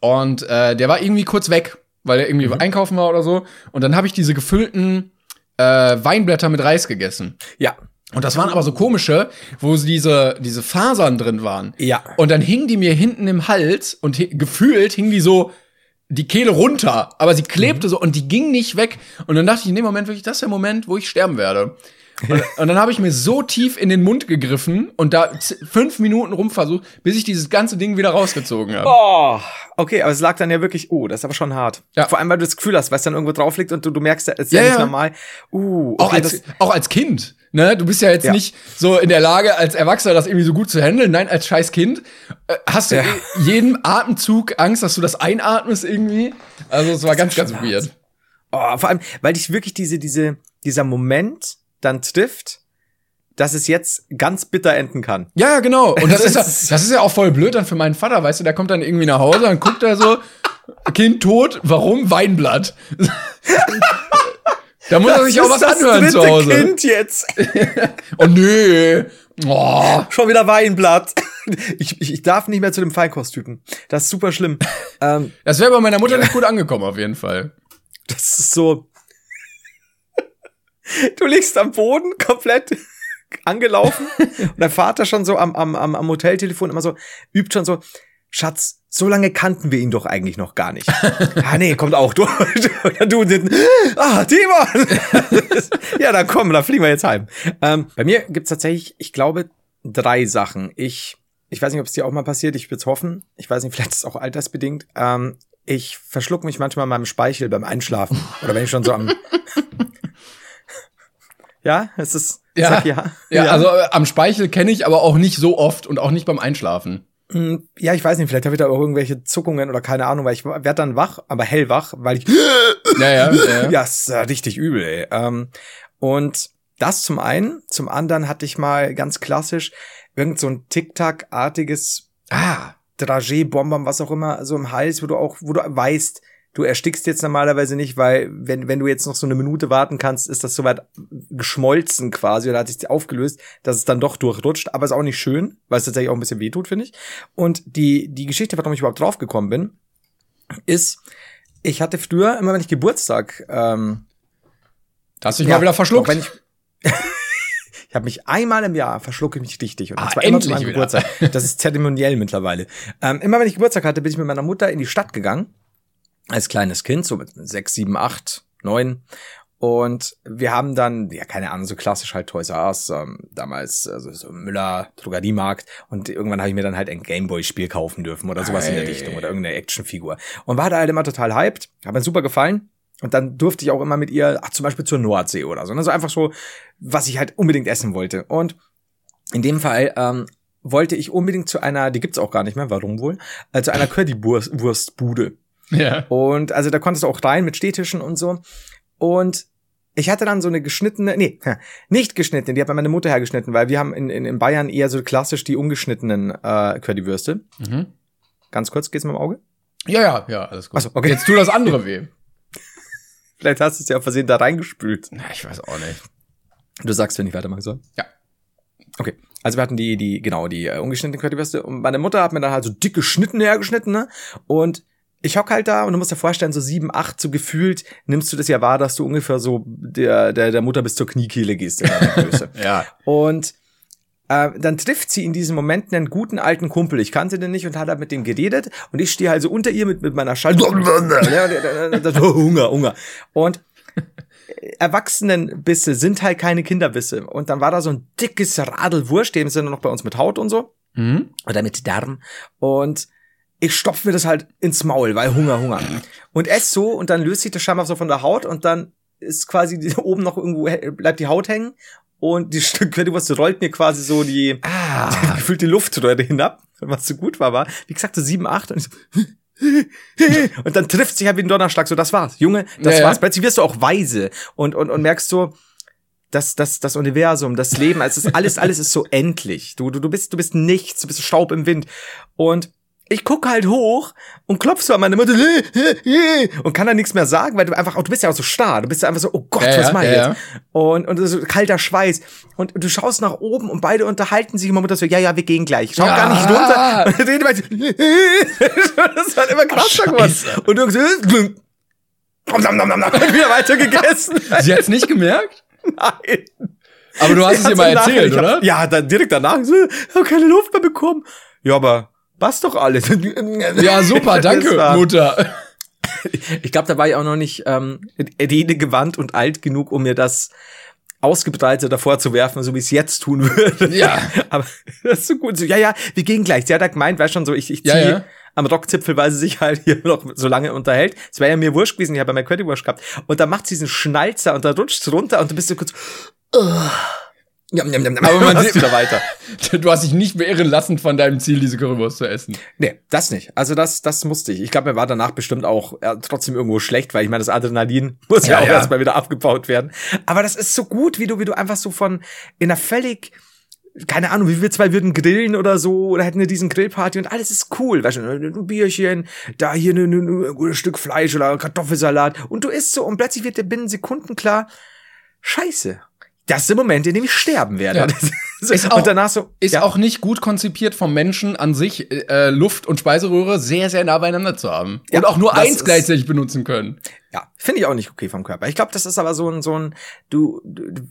und äh, der war irgendwie kurz weg, weil er irgendwie Mhm. einkaufen war oder so. Und dann habe ich diese gefüllten äh, Weinblätter mit Reis gegessen. Ja. Und das waren aber so komische, wo diese, diese Fasern drin waren. Ja. Und dann hingen die mir hinten im Hals und gefühlt hingen die so die Kehle runter, aber sie klebte Mhm. so und die ging nicht weg. Und dann dachte ich in dem Moment wirklich, das ist der Moment, wo ich sterben werde. Und, und dann habe ich mir so tief in den Mund gegriffen und da fünf Minuten rumversucht, bis ich dieses ganze Ding wieder rausgezogen habe. Oh, okay, aber es lag dann ja wirklich, oh, das ist aber schon hart. Ja. Vor allem, weil du das Gefühl hast, weil es dann irgendwo drauf liegt und du, du merkst, es ist ja, Ja, nicht normal. Uh, okay, Auch als, das, auch als Kind. Ne? Du bist ja jetzt Ja. nicht so in der Lage, als Erwachsener das irgendwie so gut zu handeln. Nein, als scheiß Kind äh, hast du Ja. jeden Atemzug Angst, dass du das einatmest irgendwie. Also es war ganz, ganz schon weird. oh, vor allem, weil dich wirklich diese, diese, dieser Moment dann trifft, dass es jetzt ganz bitter enden kann. Ja, genau. Und das Das ist, ja, das ist ja auch voll blöd dann für meinen Vater, weißt du, der kommt dann irgendwie nach Hause, dann guckt er so, Kind tot, warum? Weinblatt. da muss er sich auch was das anhören zu Hause. Kind jetzt. Oh nö. Oh. Schon wieder Weinblatt. Ich, ich, ich darf nicht mehr zu dem Feinkosttypen. Das ist super schlimm. ähm, Das wäre bei meiner Mutter nicht gut angekommen, auf jeden Fall. das ist so. Du liegst am Boden komplett angelaufen und dein Vater schon so am, am, am, Hoteltelefon immer so, übt schon so, Schatz, so lange kannten wir ihn doch eigentlich noch gar nicht. ah, nee, kommt auch. Oder du hinten, ah, Timon! ja, dann komm, dann fliegen wir jetzt heim. Ähm, bei mir gibt's tatsächlich, ich glaube, drei Sachen. Ich, ich weiß nicht, ob es dir auch mal passiert, ich würde hoffen. Ich weiß nicht, vielleicht ist es auch altersbedingt. Ähm, ich verschluck mich manchmal in meinem Speichel beim Einschlafen. Oder wenn ich schon so am. Ja, es ist. Ja. Sag ja. Ja, also äh, am Speichel kenne ich, aber auch nicht so oft und auch nicht beim Einschlafen. Mm, Ja, ich weiß nicht, vielleicht habe ich da auch irgendwelche Zuckungen oder keine Ahnung, weil ich werde dann wach, aber hellwach, weil ich. Ja, ja, ja. Ja, ist richtig übel, ey. Ähm, und das zum einen. Zum anderen hatte ich mal ganz klassisch irgend so ein Tic-Tac-artiges Ah, Dragé, Bonbon, was auch immer, so im Hals, wo du auch, wo du weißt, du erstickst jetzt normalerweise nicht, weil wenn, wenn du jetzt noch so eine Minute warten kannst, ist das soweit geschmolzen quasi oder hat sich aufgelöst, dass es dann doch durchrutscht, aber ist auch nicht schön, weil es tatsächlich auch ein bisschen wehtut, finde ich. Und die, die Geschichte, warum ich überhaupt draufgekommen bin, ist, ich hatte früher, immer wenn ich Geburtstag, ähm, da hast du dich ja, mal wieder verschluckt. Wenn ich ich habe mich einmal im Jahr verschlucke ich mich richtig und Ah, zwar immer zu meinem. Geburtstag. Das ist zeremoniell mittlerweile. Ähm, immer wenn ich Geburtstag hatte, bin ich mit meiner Mutter in die Stadt gegangen als kleines Kind, so mit sechs, sieben, acht, neun. Und wir haben dann, ja, keine Ahnung, so klassisch halt Toys R Us, ähm, damals, also so Müller, Drogeriemarkt. Und irgendwann habe ich mir dann halt ein Gameboy-Spiel kaufen dürfen oder sowas in der. Richtung oder irgendeine Actionfigur. Und war da halt immer total hyped, hat mir super gefallen. Und dann durfte ich auch immer mit ihr, ach, zum Beispiel zur Nordsee oder so. Also einfach so, was ich halt unbedingt essen wollte. Und in dem Fall ähm, wollte ich unbedingt zu einer, die gibt's auch gar nicht mehr, warum wohl, äh, zu einer Currywurstbude. Ja. Und also da konntest du auch rein mit Stehtischen und so. Und ich hatte dann so eine geschnittene, nee, nicht geschnittene, die hat mir meine Mutter hergeschnitten, weil wir haben in, in, in Bayern eher so klassisch die ungeschnittenen äh, Currywürste. Mhm. Ganz kurz, geht's mit dem Auge? Ja, ja, ja, alles gut. Ach so, okay. Jetzt tu das andere weh. Vielleicht hast du es ja auf Versehen da reingespült. Ja, ich weiß auch nicht. Du sagst, wenn ich weitermachen soll. Ja. Okay. Also wir hatten die, die, genau, die äh, ungeschnittenen Currywürste und meine Mutter hat mir dann halt so dicke Schnitten hergeschnitten, ne? Und ich hock halt da und du musst dir vorstellen, so sieben, acht, so gefühlt nimmst du das ja wahr, dass du ungefähr so der, der, der Mutter bis zur Kniekehle gehst in deiner Größe. Ja. Und äh, dann trifft sie in diesem Moment einen guten alten Kumpel. Ich kannte den nicht und hat halt mit dem geredet. Und ich stehe halt so unter ihr mit, mit meiner Schall. Hunger, Hunger. Und Erwachsenenbisse sind halt keine Kinderbisse. Und dann war da so ein dickes Radl Wurst, dem sind noch bei uns mit Haut und so. Mhm. Oder mit Darm. Und ich stopf mir das halt ins Maul, weil Hunger, Hunger. Und ess so und dann löst sich das scheinbar so von der Haut und dann ist quasi die, oben noch irgendwo bleibt die Haut hängen und die Stück Currywurst rollt mir quasi so die, Ah. die gefühlte Luftröhre hinab, was so gut war, war. Wie gesagt, so sieben, acht und ich so, und dann trifft sich halt wie ein Donnerschlag, so das war's. Junge, das Ja, ja. war's. Plötzlich wirst du auch weise und, und, und merkst so, das, das, das Universum, das Leben, also es ist alles, alles ist so endlich. Du, du, du bist, du bist nichts, du bist Staub im Wind. Und ich guck halt hoch und klopf so an meine Mutter und kann da nichts mehr sagen, weil du einfach, du bist ja auch so starr. Du bist ja einfach so, oh Gott, Ja, was ja, mach ich ja, jetzt? Und, und so kalter Schweiß. Und du schaust nach oben und beide unterhalten sich immer mit so, ja, ja, wir gehen gleich. Schau gar nicht runter. Und weiter. das halt immer krasser geworden. Und du so, und wieder weiter gegessen. Sie hat's nicht gemerkt? Nein. Aber du hast es Sie ihr mal erzählt, oder? hab- Ja, dann direkt danach. So, ich hab keine Luft mehr bekommen. Ja, aber passt doch alles. Ja, super, danke, Mutter. Ich glaube, da war ich auch noch nicht ähm, redegewandt und alt genug, um mir das ausgebreitet davor zu werfen, so wie ich es jetzt tun würde. Ja. Aber das ist so gut. So, ja, ja, wir gehen gleich. Sie hat da gemeint, weißt schon so, ich, ich Ja, ziehe ja. am Rockzipfel, weil sie sich halt hier noch so lange unterhält. Es wäre ja mir wurscht gewesen, ich habe ja mein Currywurst gehabt. Und dann macht sie diesen Schnalzer und da rutscht runter und du bist so kurz. Uh, jam, jam, jam. Aber man sieht- wieder weiter. Du hast dich nicht beirren lassen von deinem Ziel, diese Currywurst zu essen. Nee, das nicht. Also das, das musste ich. Ich glaube, mir war danach bestimmt auch äh, trotzdem irgendwo schlecht, weil ich meine, das Adrenalin muss ja, Ja, auch ja. erstmal wieder abgebaut werden. Aber das ist so gut, wie du, wie du einfach so von in einer völlig keine Ahnung, wie wir zwei würden grillen oder so, oder hätten eine diesen Grillparty und alles ist cool, weißt du, ein Bierchen, da hier ein, ein, ein Stück Fleisch oder Kartoffelsalat und du isst so und plötzlich wird dir binnen Sekunden klar, scheiße, das ist der Moment, in dem ich sterben werde. Ja. Ist auch- so, Ist ja. auch nicht gut konzipiert vom Menschen an sich, äh, Luft- und Speiseröhre sehr, sehr nah beieinander zu haben. Ja, und auch nur eins gleichzeitig benutzen können. Ja, finde ich auch nicht okay vom Körper. Ich glaube, das ist aber so ein, so ein, du, du, du-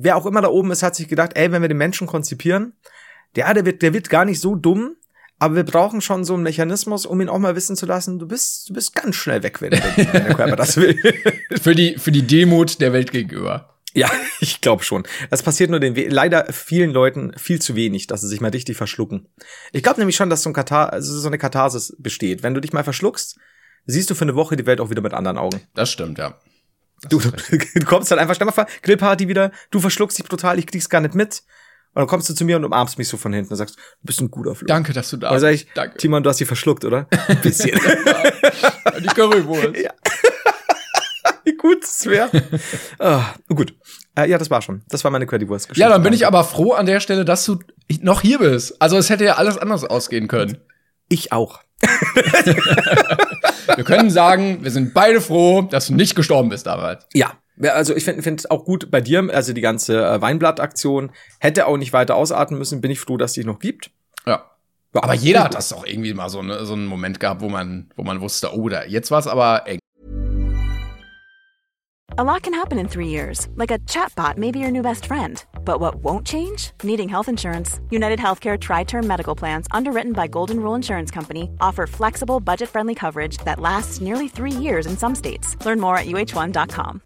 wer auch immer da oben ist, hat sich gedacht, ey, wenn wir den Menschen konzipieren, der, der wird, der wird gar nicht so dumm, aber wir brauchen schon so einen Mechanismus, um ihn auch mal wissen zu lassen, du bist, du bist ganz schnell weg, wenn, wenn der Körper das will. Für die, für die Demut der Welt gegenüber. Ja, ich glaube schon. Das passiert nur den, we- leider vielen Leuten viel zu wenig, dass sie sich mal richtig verschlucken. Ich glaube nämlich schon, dass so ein Katar, also so eine Katharsis besteht. Wenn du dich mal verschluckst, siehst du für eine Woche die Welt auch wieder mit anderen Augen. Das stimmt, ja. Du, du, du kommst dann einfach, stell mal vor, Grillparty wieder, du verschluckst dich brutal, ich krieg's gar nicht mit. Und dann kommst du zu mir und umarmst mich so von hinten und sagst, du bist ein guter Flo. Danke, dass du da ich, Danke. Timon, du hast sie verschluckt, oder? Ein bisschen. Die Currywurst. Ja. Wie gut es wäre. ah, gut. Äh, ja, das war schon. Das war meine Currywurst-Geschichte. Ja, dann bin ich aber froh an der Stelle, dass du noch hier bist. Also es hätte ja alles anders ausgehen können. Ich auch. Wir können sagen, wir sind beide froh, dass du nicht gestorben bist damals. Ja. Also ich finde es auch gut bei dir, also die ganze äh, Weinblatt-Aktion hätte auch nicht weiter ausarten müssen, bin ich froh, dass die noch gibt. Ja. Ja, Aber jeder hat das doch irgendwie mal so, eine, so einen Moment gehabt, wo man, wo man wusste, oh, da, jetzt war es aber eng. A lot can happen in three years, like a chatbot may be your new best friend. But what won't change? Needing health insurance. United Healthcare Tri Term Medical Plans, underwritten by Golden Rule Insurance Company, offer flexible, budget friendly coverage that lasts nearly three years in some states. Learn more at uh1.com.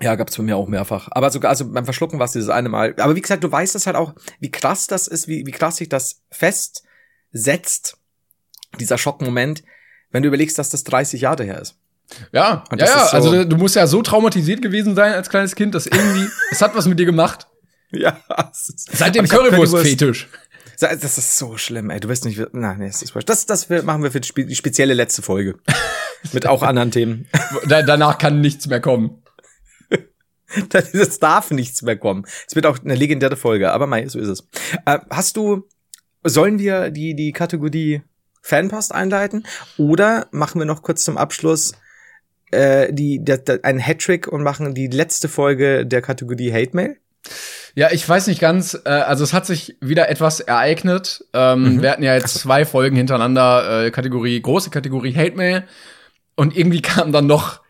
Ja, gab's bei mir auch mehrfach. Aber sogar, also beim Verschlucken war es dieses eine Mal. Aber wie gesagt, du weißt es halt auch, wie krass das ist, wie, wie krass sich das festsetzt, dieser Schockmoment, wenn du überlegst, dass das 30 Jahre her ist. Ja, ja, das ja. so- also du musst ja so traumatisiert gewesen sein als kleines Kind, dass irgendwie, es hat was mit dir gemacht. Ja, Seit dem Currywurst-Fetisch. Das ist so schlimm, ey. Du wirst nicht, nein, nee, das ist. Das, das machen wir für die spe- die spezielle letzte Folge. Mit auch anderen Themen. Da, danach kann nichts mehr kommen. Es darf nichts mehr kommen. Es wird auch eine legendäre Folge, aber mei, so ist es. Äh, hast du, sollen wir die, die Kategorie Fanpost einleiten? Oder machen wir noch kurz zum Abschluss äh, die, der, der, einen Hattrick und machen die letzte Folge der Kategorie Hate Mail? Ja, ich weiß nicht ganz. Äh, also es hat sich wieder etwas ereignet. Ähm, Mhm. Wir hatten ja jetzt zwei Folgen hintereinander, äh, Kategorie, große Kategorie Hate Mail. Und irgendwie kam dann noch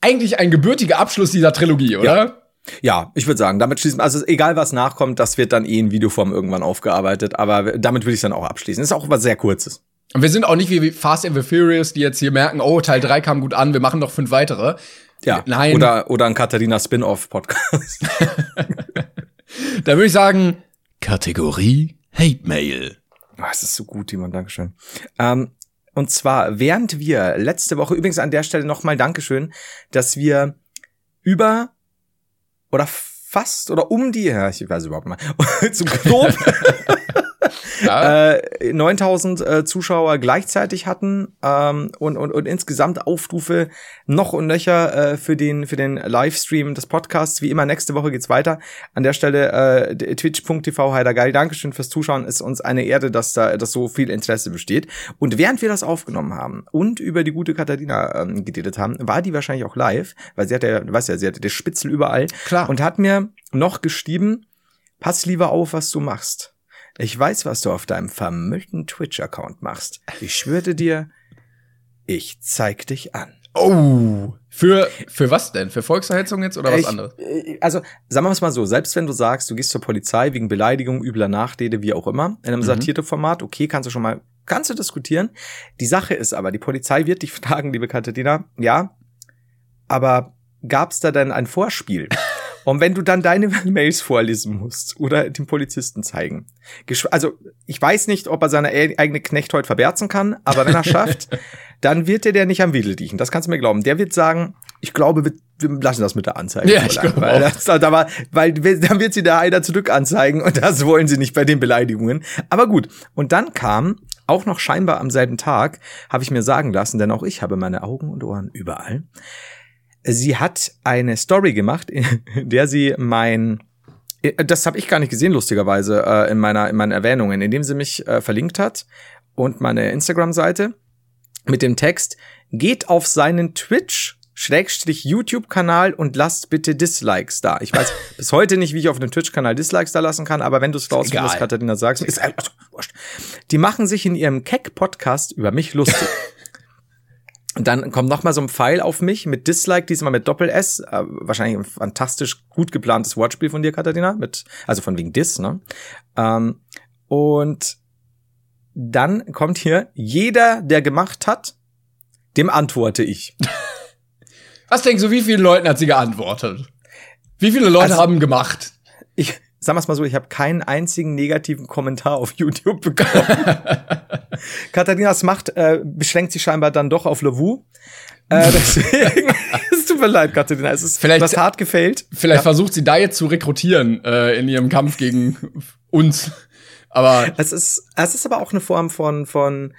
eigentlich ein gebürtiger Abschluss dieser Trilogie, oder? Ja, ich würde sagen, damit schließen, also egal was nachkommt, das wird dann eh in Videoform irgendwann aufgearbeitet, aber damit würde ich dann auch abschließen. ist auch was sehr kurzes. Und wir sind auch nicht wie Fast and the Furious, die jetzt hier merken, oh, Teil 3 kam gut an, wir machen noch fünf weitere. Ja, Nein. Oder, oder ein Katharina Spin-off-Podcast. Da würde ich sagen, Kategorie Hate Mail. Oh, es ist so gut, Timon, Dankeschön. Ähm, und zwar, während wir letzte Woche, übrigens an der Stelle nochmal Dankeschön, dass wir über oder fast oder um die, ja, ich weiß überhaupt mal, zum Knob Ja. äh, 9000 äh, Zuschauer gleichzeitig hatten ähm, und, und, und insgesamt Aufrufe noch und nöcher äh, für den für den Livestream des Podcasts. Wie immer, nächste Woche geht's weiter. An der Stelle äh, twitch.tv heidergeil. Dankeschön fürs Zuschauen. Ist uns eine Ehre, dass da dass so viel Interesse besteht. Und während wir das aufgenommen haben und über die gute Katharina ähm, geredet haben, war die wahrscheinlich auch live, weil sie hat ja, du weißt ja, sie hatte der Spitzel überall. Klar. Und hat mir noch geschrieben, pass lieber auf, was du machst. Ich weiß, was du auf deinem vermüllten Twitch-Account machst. Ich schwöre dir, ich zeig dich an. Oh. Für, für was denn? Für Volkserhetzung jetzt oder was ich, anderes? äh, Also, sagen wir es mal so, selbst wenn du sagst, du gehst zur Polizei wegen Beleidigung, übler Nachrede, wie auch immer, in einem Mhm. Satire-Format, okay, kannst du schon mal, kannst du diskutieren. Die Sache ist aber, die Polizei wird dich fragen, liebe Katharina, ja, aber gab's da denn ein Vorspiel? Und wenn du dann deine Mails vorlesen musst oder dem Polizisten zeigen. Also, ich weiß nicht, ob er seine e- eigene Knecht heute verberzen kann, aber wenn er schafft, dann wird der der nicht am Wedel riechen. Das kannst du mir glauben. Der wird sagen, ich glaube, wir, wir lassen das mit der Anzeige. Ja, ich glaube weil, das, da war, weil dann wird sie der einer zurück anzeigen und das wollen sie nicht bei den Beleidigungen. Aber gut. Und dann kam auch noch scheinbar am selben Tag, habe ich mir sagen lassen, denn auch ich habe meine Augen und Ohren überall. Sie hat eine Story gemacht, in der sie mein das habe ich gar nicht gesehen, lustigerweise, äh, in meiner in meinen Erwähnungen, indem sie mich äh, verlinkt hat und meine Instagram-Seite mit dem Text geht auf seinen Twitch Schrägstrich YouTube-Kanal und lasst bitte Dislikes da. Ich weiß bis heute nicht, wie ich auf einem Twitch-Kanal Dislikes da lassen kann, aber wenn du es rausfindest. Katharina, sagst, ist wurscht. Die machen sich in ihrem Keck-Podcast über mich lustig. Und dann kommt noch mal so ein Pfeil auf mich mit Dislike, diesmal mit Doppel-S. Äh, wahrscheinlich ein fantastisch gut geplantes Wortspiel von dir, Katharina. Mit, also von wegen Dis, ne? Ähm, und dann kommt hier, jeder, der gemacht hat, dem antworte ich. Was denkst du, wie vielen Leuten hat sie geantwortet? Wie viele Leute Also- haben gemacht? Ich sag mal's mal so, ich habe keinen einzigen negativen Kommentar auf YouTube bekommen. Katharinas Macht äh, beschränkt sich scheinbar dann doch auf Lavu. Äh, deswegen, es tut mir leid, Katharina, es ist Vielleicht- was hart gefällt. Vielleicht versucht sie da jetzt zu rekrutieren äh, in ihrem Kampf gegen uns. Aber Es ist, es ist aber auch eine Form von, von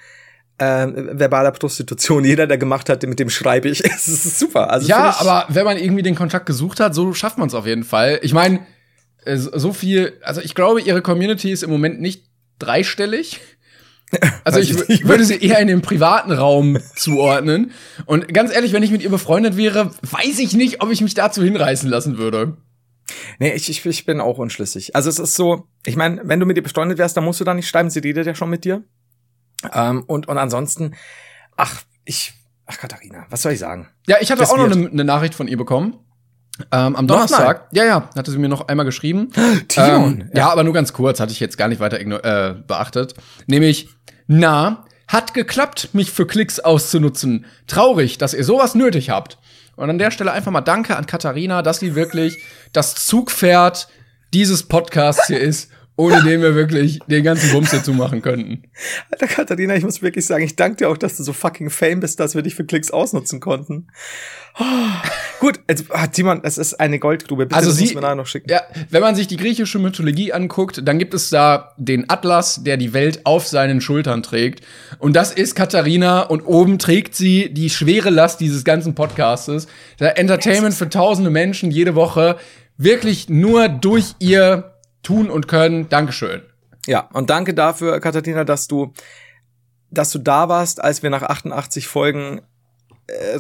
äh, verbaler Prostitution. Jeder, der gemacht hat, mit dem schreibe ich. Es ist super. Also ja, aber wenn man irgendwie den Kontakt gesucht hat, so schafft man es auf jeden Fall. Ich meine, so viel, also ich glaube, ihre Community ist im Moment nicht dreistellig. Also ich, ich würde sie eher in den privaten Raum zuordnen. Und ganz ehrlich, wenn ich mit ihr befreundet wäre, weiß ich nicht, ob ich mich dazu hinreißen lassen würde. Nee, ich, ich, ich bin auch unschlüssig. Also es ist so, ich meine, wenn du mit ihr befreundet wärst, dann musst du da nicht schreiben, sie redet ja schon mit dir. Ähm, und, und ansonsten, ach, ich, ach Katharina, was soll ich sagen? Ja, ich hatte Das auch noch eine, eine Nachricht von ihr bekommen. Ähm, am? Donnerstag. Ja, ja, hatte sie mir noch einmal geschrieben. Timon, ähm, ja. aber nur ganz kurz, hatte ich jetzt gar nicht weiter äh, beachtet. Nämlich, na, hat geklappt, mich für Klicks auszunutzen. Traurig, dass ihr sowas nötig habt. Und an der Stelle einfach mal Danke an Katharina, dass sie wirklich das Zugpferd dieses Podcasts hier ist, ohne den wir wirklich den ganzen Bums dazu machen könnten. Alter Katharina, ich muss wirklich sagen, ich danke dir auch, dass du so fucking fame bist, dass wir dich für Klicks ausnutzen konnten. Oh, gut, also, ah, Timon, es ist eine Goldgrube. Bitte, Also das sie, nachher noch schicken. ja, wenn man sich die griechische Mythologie anguckt, dann gibt es da den Atlas, der die Welt auf seinen Schultern trägt. Und das ist Katharina und oben trägt sie die schwere Last dieses ganzen Podcastes. Der Entertainment für tausende Menschen jede Woche. Wirklich nur durch ihr Tun und Können. Dankeschön. Ja, und danke dafür, Katharina, dass du, dass du da warst, als wir nach 88 Folgen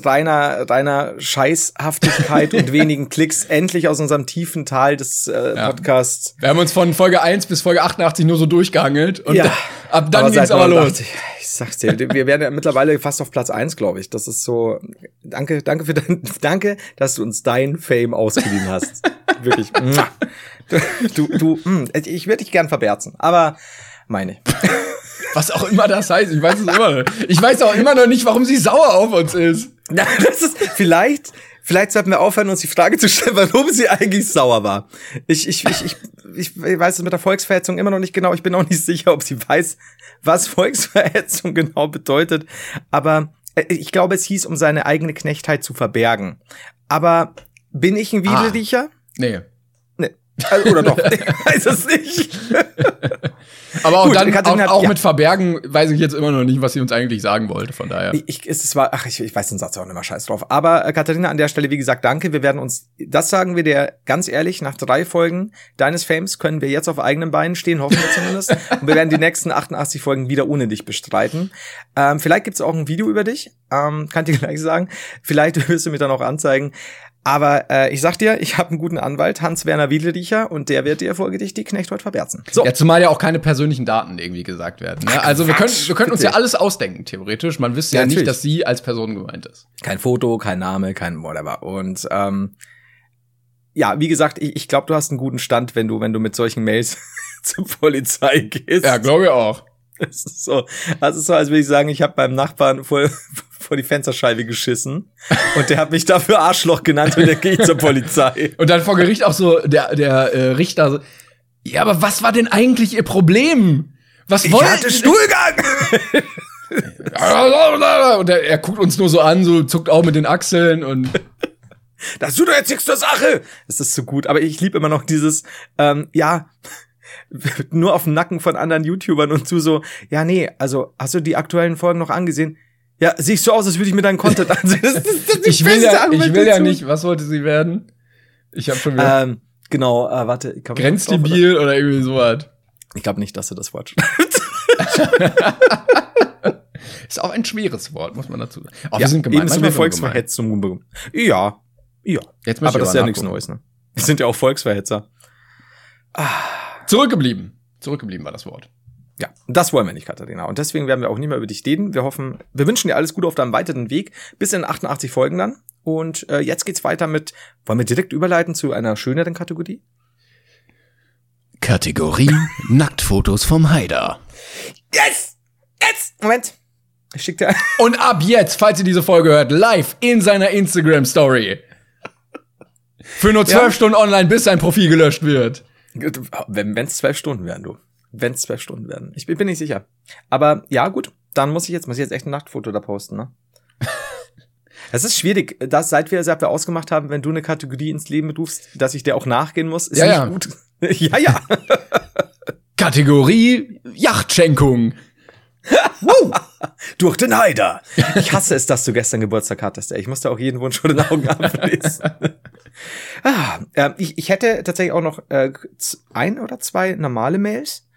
reiner, reiner Scheißhaftigkeit und wenigen Klicks endlich aus unserem tiefen Tal des äh, Ja. Podcasts. Wir haben uns von Folge 1 bis Folge 88 nur so durchgehangelt. Und Ja. ab dann ging's seit aber los. 89, Ich sag's dir, wir werden ja mittlerweile fast auf Platz eins, glaube ich. Das ist so. Danke, danke für dein, danke, dass du uns dein Fame ausgeliehen hast. Wirklich. Du, du, mm, ich würde dich gern verberzen, aber meine. Was auch immer das heißt. Ich weiß es immer noch. Ich weiß auch immer noch nicht, warum sie sauer auf uns ist. Das ist vielleicht, Vielleicht sollten wir aufhören, uns die Frage zu stellen, warum sie eigentlich sauer war. Ich, ich, ich, ich, ich weiß es mit der Volksverhetzung immer noch nicht genau. Ich bin auch nicht sicher, ob sie weiß, was Volksverhetzung genau bedeutet. Aber äh, ich glaube, es hieß, um seine eigene Knechtheit zu verbergen. Aber bin ich ein Wiederdiecher? Ah, nee. Also, oder doch? ich weiß es nicht. Aber auch Gut, dann, auch, auch ja. mit Verbergen weiß ich jetzt immer noch nicht, was sie uns eigentlich sagen wollte, von daher. Ich, ich, es war, ach, ich, ich weiß den Satz auch nicht mehr scheiß drauf. Aber äh, Katharina, an der Stelle, wie gesagt, danke. Wir werden uns, das sagen wir dir ganz ehrlich, nach drei Folgen deines Fames können wir jetzt auf eigenen Beinen stehen, hoffen wir zumindest. Und wir werden die nächsten 88 Folgen wieder ohne dich bestreiten. Ähm, vielleicht gibt's auch ein Video über dich, ähm, kann ich dir gleich sagen. Vielleicht wirst du mir dann auch anzeigen. Aber äh, ich sag dir, ich habe einen guten Anwalt, Hans-Werner Wiedeldicher, und der wird dir folgedicht die Knecht heute verberzen. So. Ja, zumal ja auch keine persönlichen Daten irgendwie gesagt werden. Ne? Also wir können, wir können uns ja alles ausdenken, theoretisch. Man wüsste Ja, ja, nicht, dass sie als Person gemeint ist. Kein Foto, kein Name, kein whatever. Und ähm, ja, wie gesagt, ich, ich glaube, du hast einen guten Stand, wenn du, wenn du mit solchen Mails zur Polizei gehst. Ja, glaube ich auch. Das ist so, das ist so, als würde ich sagen, ich habe beim Nachbarn vor, vor die Fensterscheibe geschissen und der hat mich dafür Arschloch genannt und der gehe ich zur Polizei. Und dann vor Gericht auch so der, der äh, Richter so, ja, aber was war denn eigentlich ihr Problem? Was Ich wollten hatte Stuhlgang! Und er, er guckt uns nur so an, so zuckt auch mit den Achseln und Das tut doch jetzt nichts zur Sache! Das ist so gut, aber ich liebe immer noch dieses, ähm, ja, nur auf dem Nacken von anderen YouTubern und zu so, ja, nee, also hast du die aktuellen Folgen noch angesehen? Ja, siehst du aus, als würde ich mir deinen Content ansehen. Das ist, das ist ich will ja, ich will ja nicht, was wollte sie werden? Ich habe schon wieder Ähm, genau, äh, warte. grenzdebil oder irgendwie sowas. Ich glaube nicht, dass du das Wort Ist auch ein schweres Wort, muss man dazu sagen. Oh, Ja, wir sind gemein. wie sind wir. Volksverhetzung. Ja, ja. Jetzt Aber das ist ja aber nichts nachgucken. Neues, ne? Wir sind ja auch Volksverhetzer. Zurückgeblieben. Zurückgeblieben war das Wort. Ja, das wollen wir nicht, Katharina. Und deswegen werden wir auch nicht mehr über dich reden. Wir hoffen, wir wünschen dir alles Gute auf deinem weiteren Weg. Bis in 88 Folgen dann. Und äh, jetzt geht's weiter mit, wollen wir direkt überleiten zu einer schöneren Kategorie? Kategorie Nacktfotos vom Haider. Yes! Jetzt! Moment. Ich schick dir. Und ab jetzt, falls ihr diese Folge hört, live in seiner Instagram Story. Für nur zwölf Ja. Stunden online, bis sein Profil gelöscht wird. Wenn es zwölf Stunden werden, du. Wenn es zwölf Stunden werden. Ich bin bin nicht sicher. Aber ja, gut. Dann muss ich jetzt, muss ich jetzt echt ein Nachtfoto da posten, ne? Es ist schwierig, dass seit wir, seit wir ausgemacht haben, wenn du eine Kategorie ins Leben rufst, dass ich der auch nachgehen muss, ist Ja, nicht ja. gut. ja, ja. Kategorie Yachtschenkung. Durch den Heider. Ich hasse es, dass du gestern Geburtstag hattest. Ey. Ich musste auch jeden Wunsch vor den Augen ablesen. ah, ähm, ich, ich hätte tatsächlich auch noch äh, ein oder zwei normale Mails,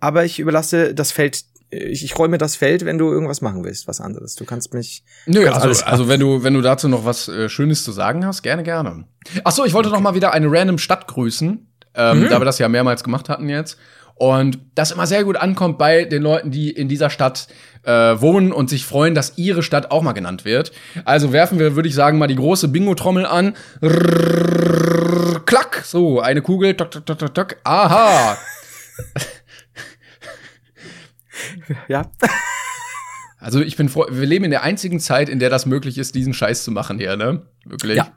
aber ich überlasse das Feld. Ich, ich räume das Feld, wenn du irgendwas machen willst, was anderes. Du kannst mich. Nö, Kannst also, also wenn du wenn du dazu noch was äh, Schönes zu sagen hast, gerne gerne. Ach so, ich wollte noch mal wieder eine random Stadt grüßen, ähm, Mhm. da wir das ja mehrmals gemacht hatten jetzt. Und das immer sehr gut ankommt bei den Leuten, die in dieser Stadt äh, wohnen und sich freuen, dass ihre Stadt auch mal genannt wird. Also werfen wir, würde ich sagen, mal die große Bingo-Trommel an. Rrrr, klack, so, eine Kugel, tok, tok, tok, tok, tok. Aha. Ja. Also ich bin froh, wir leben in der einzigen Zeit, in der das möglich ist, diesen Scheiß zu machen hier, ne? Wirklich. Ja.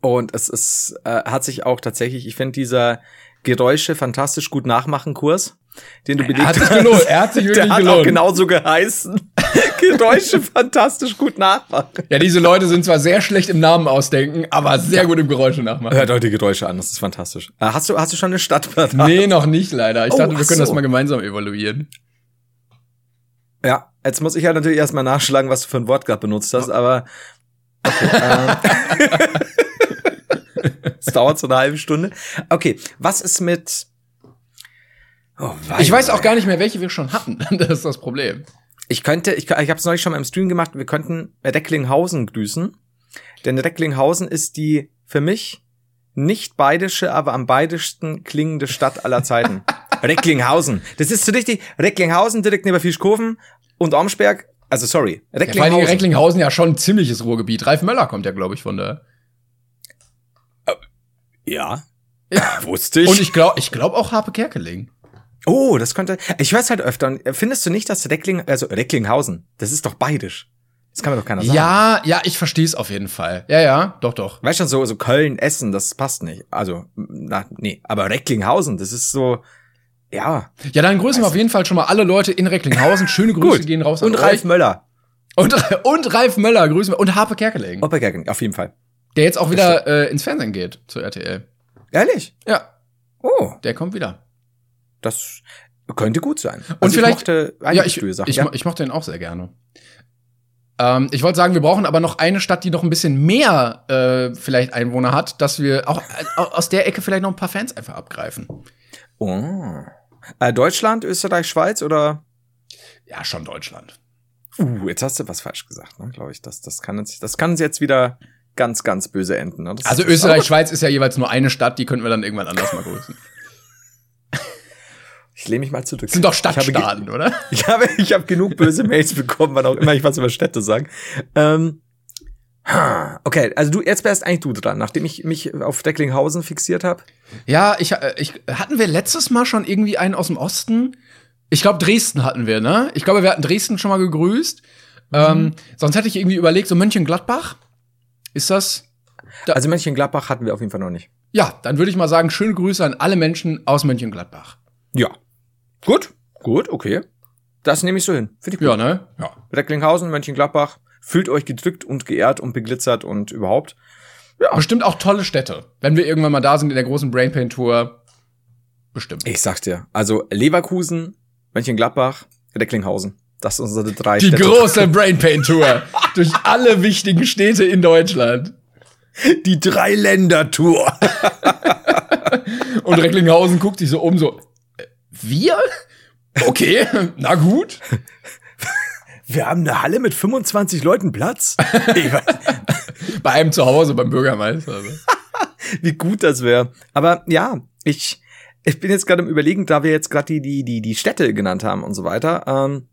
Und es ist, äh, hat sich auch tatsächlich, ich finde dieser Geräusche fantastisch gut nachmachen Kurs, den du belegt hat sich hast, gelohnt. Er hat sich wirklich der hat gelohnt. auch genauso geheißen. Geräusche fantastisch gut nachmachen. Ja, diese Leute sind zwar sehr schlecht im Namen ausdenken, aber sehr gut im Geräusche nachmachen. Hört euch die Geräusche an, das ist fantastisch. Äh, hast du, hast du schon eine Stadtplatte? Nee, noch nicht leider. Ich Oh, dachte, wir können das so. mal gemeinsam evaluieren. Ja, jetzt muss ich ja natürlich erstmal nachschlagen, was du für ein Wort gerade benutzt hast, aber okay, ähm, es dauert so eine halbe Stunde. Okay, was ist mit Oh, wei, Ich weiß wei. auch gar nicht mehr, welche wir schon hatten. Das ist das Problem. Ich könnte, ich, ich habe es neulich schon mal im Stream gemacht, wir könnten Recklinghausen grüßen. Denn Recklinghausen ist die für mich nicht bayerische, aber am bayerischsten klingende Stadt aller Zeiten. Recklinghausen. Das ist so richtig, Recklinghausen direkt neben Fischkofen und Amsberg. Also sorry, Ja, vor Dingen Recklinghausen. Recklinghausen ja schon ein ziemliches Ruhrgebiet. Ralf Möller kommt ja, glaube ich, von da. ja. Ja, wusste ich. Und ich glaube ich glaub auch Harpe Kerkeling. oh, das könnte, ich weiß halt öfter, findest du nicht, dass Reckling, also Recklinghausen, das ist doch bayerisch. Das kann mir doch keiner sagen. Ja, ja, ich verstehe es auf jeden Fall. Ja, ja, doch, doch. Weißt schon, so, so Köln, Essen, das passt nicht. Also, na, nee. Aber Recklinghausen, das ist so, ja. Ja, dann grüßen wir auf jeden Fall schon mal alle Leute in Recklinghausen. Schöne Grüße gehen raus an Und euch. Ralf Möller. Und, und Ralf Möller grüßen wir. Und Harpe Kerkeling, Oppergergen, auf jeden Fall. der jetzt auch wieder äh, ins Fernsehen geht, zu RTL. Ehrlich? Ja, Oh, der kommt wieder. das könnte gut sein. Also Und vielleicht- ich mochte Ja, ich, Sachen. ich, ja? ich mochte den auch sehr gerne. Ähm, ich wollte sagen, wir brauchen aber noch eine Stadt, die noch ein bisschen mehr äh, vielleicht Einwohner hat, dass wir auch äh, aus der Ecke vielleicht noch ein paar Fans einfach abgreifen. oh. Äh, Deutschland, Österreich, Schweiz oder? Ja, schon Deutschland. Uh, jetzt hast du was falsch gesagt, ne, glaube ich. Das, das kann uns, das kann jetzt wieder ganz, ganz böse enden. Ne? Also Österreich, Schweiz ist ja jeweils nur eine Stadt, die könnten wir dann irgendwann anders mal grüßen. Ich lehne mich mal zurück. Das sind doch Stadtstaaten, oder? ich habe, ich habe genug böse Mails bekommen, wann auch immer ich was über Städte sage. Ähm, ha, okay, also du, jetzt wärst eigentlich du dran, nachdem ich mich auf Recklinghausen fixiert habe. Ja, ich, äh, ich hatten wir letztes Mal schon irgendwie einen aus dem Osten? Ich glaube Dresden hatten wir, ne? Ich glaube, wir hatten Dresden schon mal gegrüßt. Ähm, sonst hätte ich irgendwie überlegt, so Mönchengladbach. Ist das? Da- Also Mönchengladbach hatten wir auf jeden Fall noch nicht. Ja, dann würde ich mal sagen, schöne Grüße an alle Menschen aus Mönchengladbach. Ja. Gut, gut, okay. Das nehme ich so hin. Finde ich gut. Ja, ne? Ja. Recklinghausen, Mönchengladbach, fühlt euch gedrückt und geehrt und beglitzert und überhaupt. Bestimmt auch tolle Städte. Wenn wir irgendwann mal da sind in der großen Brainpain Tour. Bestimmt. Ich sag dir, also Leverkusen, Mönchengladbach, Recklinghausen. Das sind unsere drei Die Städte. große Brainpain Tour durch alle wichtigen Städte in Deutschland. Die Drei-Länder-Tour. Und Recklinghausen guckt sich so um, so, äh, wir? Okay, na gut. Wir haben eine Halle mit 25 Leuten Platz. Bei einem zu Hause, beim Bürgermeister. Also. wie gut das wäre. Aber ja, ich, ich bin jetzt gerade im Überlegen, da wir jetzt gerade die, die, die, die Städte genannt haben und so weiter. Ähm,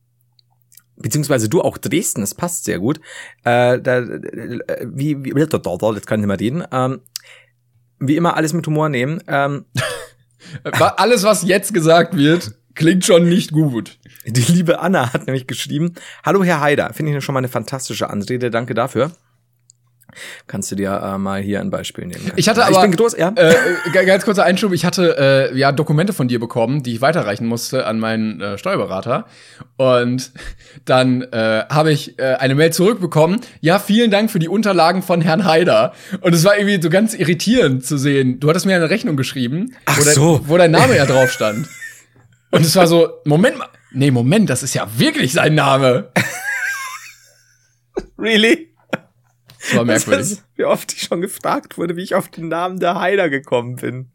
beziehungsweise du auch Dresden, das passt sehr gut. Äh, da, äh, wie, wie, jetzt kann ich nicht mehr reden. Ähm, wie immer alles mit Humor nehmen. Ähm, Alles, was jetzt gesagt wird, klingt schon nicht gut. Die liebe Anna hat nämlich geschrieben, Hallo Herr Haider, finde ich schon mal eine fantastische Anrede, danke dafür. Kannst du dir äh, mal hier ein Beispiel nehmen. Ich hatte Ja, aber, ich bin groß, ja. äh, g- ganz kurzer Einschub, ich hatte äh, ja Dokumente von dir bekommen, die ich weiterreichen musste an meinen äh, Steuerberater. Und dann äh, habe ich äh, eine Mail zurückbekommen. Ja, vielen Dank für die Unterlagen von Herrn Haider. Und es war irgendwie so ganz irritierend zu sehen. Du hattest mir eine Rechnung geschrieben, Ach wo, dein, so. wo dein Name ja drauf stand. Und es war so, Moment mal. Nee, Moment, das ist ja wirklich sein Name. really? Das war merkwürdig. Das ist, wie oft ich schon gefragt wurde, wie ich auf den Namen der Haider gekommen bin.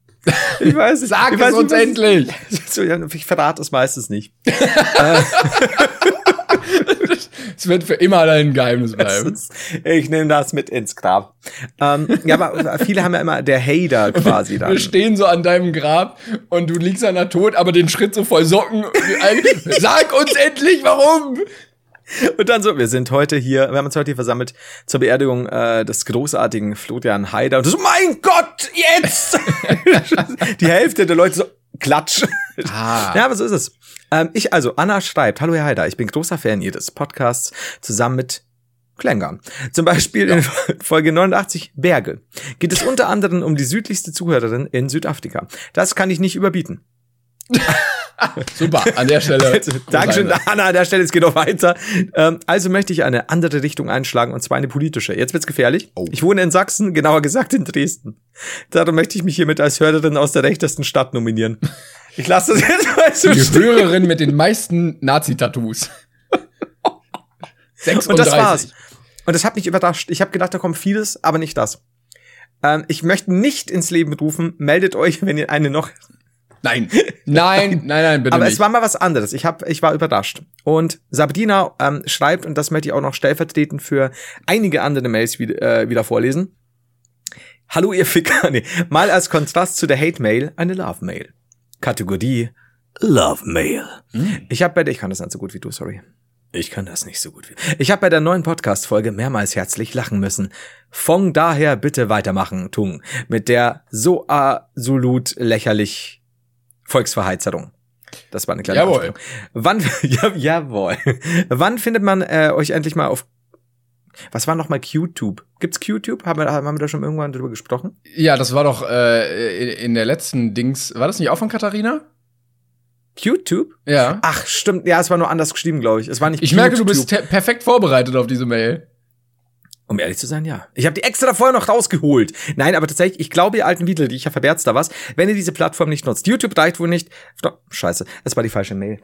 Ich weiß nicht. Sag ich es weiß uns endlich. Ja, Ich verrate es meistens nicht. Es wird für immer dein Geheimnis bleiben. ist, ich nehme das mit ins Grab. Ähm, ja, aber viele haben ja immer der Hader quasi dann. Wir stehen so an deinem Grab und du liegst an der Tod, aber den Schritt so voll Socken. Sag uns endlich, warum! Und dann so, wir sind heute hier, wir haben uns heute hier versammelt zur Beerdigung äh, des großartigen Florian Haider. Und so, mein Gott, jetzt! Die Hälfte der Leute so, klatsch. Ah. Ja, aber so ist es. Ähm, ich also, Anna schreibt, hallo Herr Haider, ich bin großer Fan Ihres Podcasts zusammen mit Klängern. Zum Beispiel in Folge 89 Berge geht es unter anderem um die südlichste Zuhörerin in Südafrika. Das kann ich nicht überbieten. Super, an der Stelle. Dankeschön, Anna, an der Stelle, es geht noch weiter. Ähm, also möchte ich eine andere Richtung einschlagen, und zwar eine politische. Jetzt wird's gefährlich. Oh. Ich wohne in Sachsen, genauer gesagt in Dresden. Darum möchte ich mich hiermit als Hörerin aus der rechtesten Stadt nominieren. Ich lasse das jetzt mal so Die stehen. Hörerin mit den meisten Nazi-Tattoos. 36. Und das war's. Und das hat mich überrascht. Ich habe gedacht, da kommt vieles, aber nicht das. Ähm, ich möchte nicht ins Leben rufen, meldet euch, wenn ihr eine noch Nein, nein, nein, nein, bitte Aber nicht. es war mal was anderes. Ich hab, ich war überrascht. Und Sabrina ähm, schreibt, und das möchte ich auch noch stellvertretend für einige andere Mails wieder, äh, wieder vorlesen. Hallo ihr Ficker. Nee, mal als Kontrast zu der Hate-Mail eine Love-Mail. Kategorie Love-Mail. Ich habe bei der, ich kann das nicht so gut wie du, sorry. Ich kann das nicht so gut wie Ich habe bei der neuen Podcast-Folge mehrmals herzlich lachen müssen. Von daher bitte weitermachen, Tung. Mit der so absolut lächerlich Volksverheizerung. Das war eine kleine Jawohl. Wann, ja, jawohl. Wann findet man äh, euch endlich mal auf Was war noch mal QTube? Gibt's QTube? Haben wir, haben wir da schon irgendwann drüber gesprochen? Ja, das war doch äh, in der letzten Dings. War das nicht auch von Katharina? QTube? Ja. Ach, stimmt. Ja, es war nur anders geschrieben, glaube ich. Es war nicht Ich merke, du bist perfekt vorbereitet auf diese Mail. Um ehrlich zu sein, ja. Ich habe die extra vorher noch rausgeholt. Nein, aber tatsächlich, ich glaube, ihr alten Wiedel, ich verbert's da was, wenn ihr diese Plattform nicht nutzt. YouTube reicht wohl nicht. Stopp. Scheiße, es war die falsche Mail.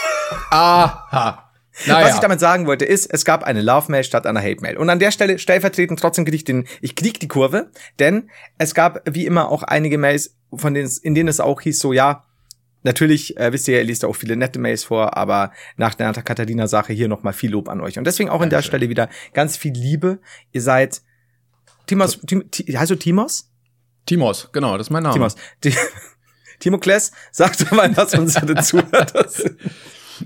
Aha. Naja. Was ich damit sagen wollte, ist, es gab eine Love-Mail statt einer Hate-Mail. Und an der Stelle stellvertretend trotzdem krieg ich den, ich krieg die Kurve, denn es gab wie immer auch einige Mails, von denen in denen es auch hieß, so ja, natürlich, äh, wisst ihr, ihr liest auch viele nette Mails vor, aber nach der Katharina-Sache hier nochmal viel Lob an euch. Und deswegen auch an der Stelle wieder ganz viel Liebe. Ihr seid Timos, Tim, Ti- heißt du Timos? Timos, genau, das ist mein Name. Timos. Ti- Timokles, sag doch mal, was unsere Zuhörer.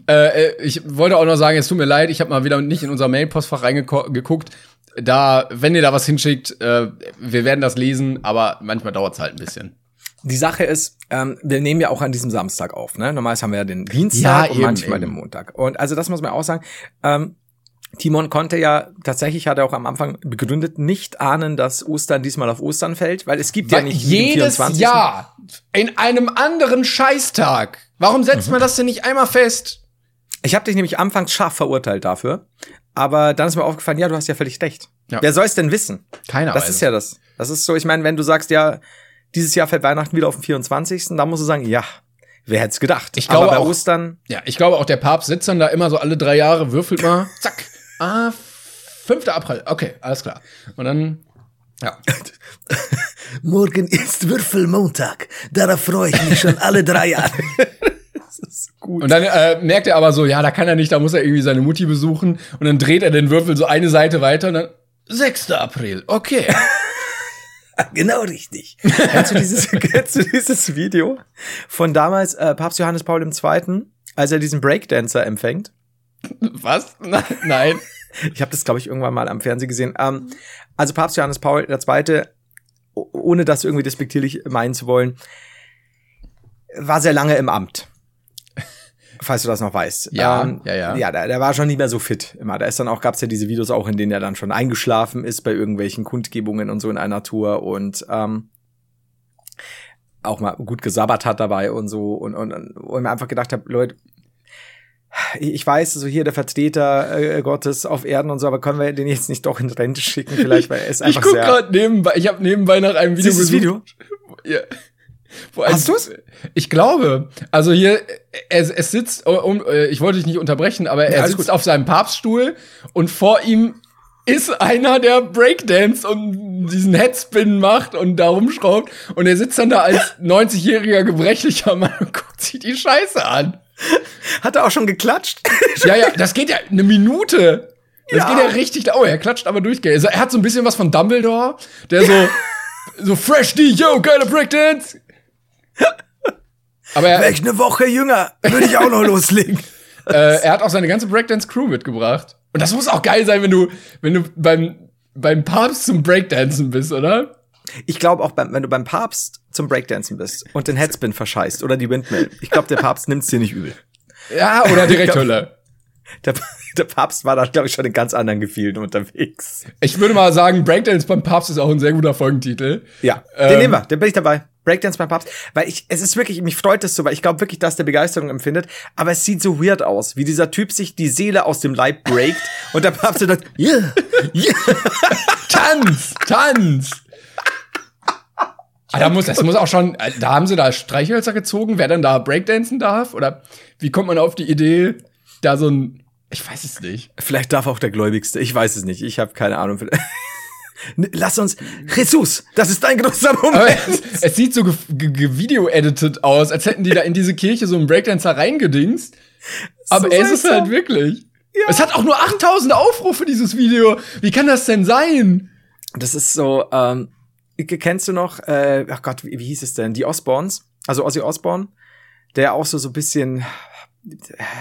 Äh, äh, ich wollte auch noch sagen, es tut mir leid, ich habe mal wieder nicht in unser Mailpostfach reingeguckt. Da, wenn ihr da was hinschickt, äh, wir werden das lesen, aber manchmal dauert's halt ein bisschen. Die Sache ist, ähm, wir nehmen ja auch an diesem Samstag auf. Ne? Normalerweise haben wir ja den Dienstag Ja, und eben, manchmal eben. den Montag. Und also das muss man auch sagen. Ähm, Timon konnte ja tatsächlich, hat er auch am Anfang begründet, nicht ahnen, dass Ostern diesmal auf Ostern fällt, weil es gibt ja Weil nicht den jedes 24.. Jahr in einem anderen Scheißtag. Warum setzt man das denn nicht einmal fest? Ich habe dich nämlich anfangs scharf verurteilt dafür, aber dann ist mir aufgefallen, ja, du hast ja völlig recht. Ja. Wer soll es denn wissen? Keiner Das weiß ist ja das. Das ist so, ich meine, wenn du sagst, ja, dieses Jahr fällt Weihnachten wieder auf den 24., dann musst du sagen, ja, wer hätte es gedacht? Ich glaube aber bei auch- Ostern, Ja, ich glaube auch, der Papst sitzt dann da immer so alle drei Jahre, würfelt mal, zack. Ah, 5. April. Okay, alles klar. Und dann, ja. Morgen ist Würfelmontag. Darauf freue ich mich schon alle drei Jahre. Und dann äh, merkt er aber so, ja, da kann er nicht, da muss er irgendwie seine Mutti besuchen. Und dann dreht er den Würfel so eine Seite weiter und dann 6. April. Okay. genau richtig. Kennst du dieses, kennst du dieses Video von damals äh, Papst Johannes Paul II., als er diesen Breakdancer empfängt? Was? Nein. Ich habe das, glaube ich, irgendwann mal am Fernsehen gesehen. Ähm, also Papst Johannes Paul II., ohne das irgendwie despektierlich meinen zu wollen, war sehr lange im Amt. Falls du das noch weißt. Ja, ja, ja. Ja, der, der war schon nicht mehr so fit immer. Da ist dann auch, gab's ja diese Videos auch, in denen er dann schon eingeschlafen ist bei irgendwelchen Kundgebungen und so in einer Tour und ähm, auch mal gut gesabbert hat dabei und so und, und, und ich mir einfach gedacht habe, Leute, ich weiß, so hier der Vertreter äh, Gottes auf Erden und so, aber können wir den jetzt nicht doch in Rente schicken vielleicht, weil er ist Ich einfach guck sehr... gerade nebenbei, ich habe nebenbei nach einem Video gesucht. Video? Ja. Hast du's? Ich glaube. Also hier, es, es sitzt, oh, um, äh, ich wollte dich nicht unterbrechen, aber er alles sitzt gut. auf seinem Papststuhl und vor ihm ist einer, der Breakdance und diesen Headspin macht und da rumschraubt. Und er sitzt dann da als 90-jähriger gebrechlicher Mann und guckt sich die Scheiße an. Hat er auch schon geklatscht? Ja, ja, das geht ja eine Minute. Das Ja. geht ja richtig. Oh, er klatscht aber durchgehend. Also, er hat so ein bisschen was von Dumbledore, der so, so fresh die, yo, geile Breakdance. Aber er, Wäre ich eine Woche jünger, würde ich auch noch loslegen. äh, er hat auch seine ganze Breakdance-Crew mitgebracht. Und das muss auch geil sein, wenn du, wenn du beim, beim Papst zum Breakdancen bist, oder? Ich glaube auch, beim, wenn du beim Papst zum Breakdancen bist und den Headspin verscheißt oder die Windmill, ich glaube, der Papst nimmt's dir nicht übel. Ja, oder direkt glaub- Hölle. Der, der Papst war da, glaube ich, schon in ganz anderen Gefühlen unterwegs. Ich würde mal sagen, Breakdance beim Papst ist auch ein sehr guter Folgentitel. Ja, Ähm, den nehmen wir, den bin ich dabei. Breakdance beim Papst. Weil ich, es ist wirklich, mich freut es so, weil ich glaube wirklich, dass der Begeisterung empfindet. Aber es sieht so weird aus, wie dieser Typ sich die Seele aus dem Leib breakt und der Papst so sagt, Ja, yeah. Tanz, Tanz. Ah, da muss, das muss auch schon, äh, da haben sie da Streichhölzer gezogen, wer dann da Breakdancen darf? Oder wie kommt man auf die Idee, da so ein, ich weiß es nicht. Vielleicht darf auch der Gläubigste. Ich weiß es nicht. Ich habe keine Ahnung. Lass uns, Jesus, das ist dein großer Moment. es, es sieht so video-edited aus, als hätten die da in diese Kirche so einen Breakdancer reingedingst. Aber es ist halt wirklich. Es hat auch nur 8000 Aufrufe, dieses Video. Wie kann das denn sein? Das ist so, ähm, kennst du noch, äh, ach Gott, wie, wie hieß es denn? Die Osborns, also Ozzy Osbourne, der auch so so ein bisschen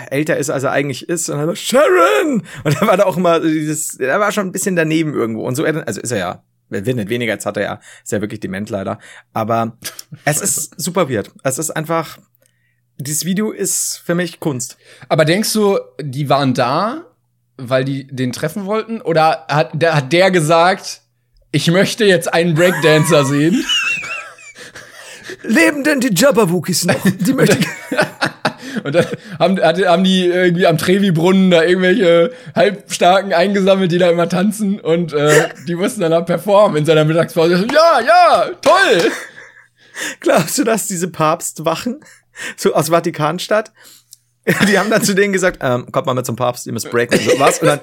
älter ist, als er eigentlich ist. Und dann war Sharon! Und er war da auch immer dieses, er war schon ein bisschen daneben irgendwo. Und so, also ist er ja, er wird nicht weniger, jetzt hat er ja, ist ja wirklich dement leider. Aber es ist super weird. Es ist einfach, dieses Video ist für mich Kunst. Aber denkst du, die waren da weil die den treffen wollten? Oder hat der, hat der gesagt, ich möchte jetzt einen Breakdancer sehen? Leben denn die Jabberwookis noch? Die möchte ich. Und dann haben, hat- haben die irgendwie am Trevi-Brunnen da irgendwelche Halbstarken eingesammelt, die da immer tanzen und äh, die mussten dann auch performen in seiner Mittagspause. Ja, ja, toll! Glaubst du, dass diese Papstwachen so aus Vatikanstadt, die haben dann zu denen gesagt, ähm, kommt mal mit zum Papst, ihr müsst breaken. So, was? Und dann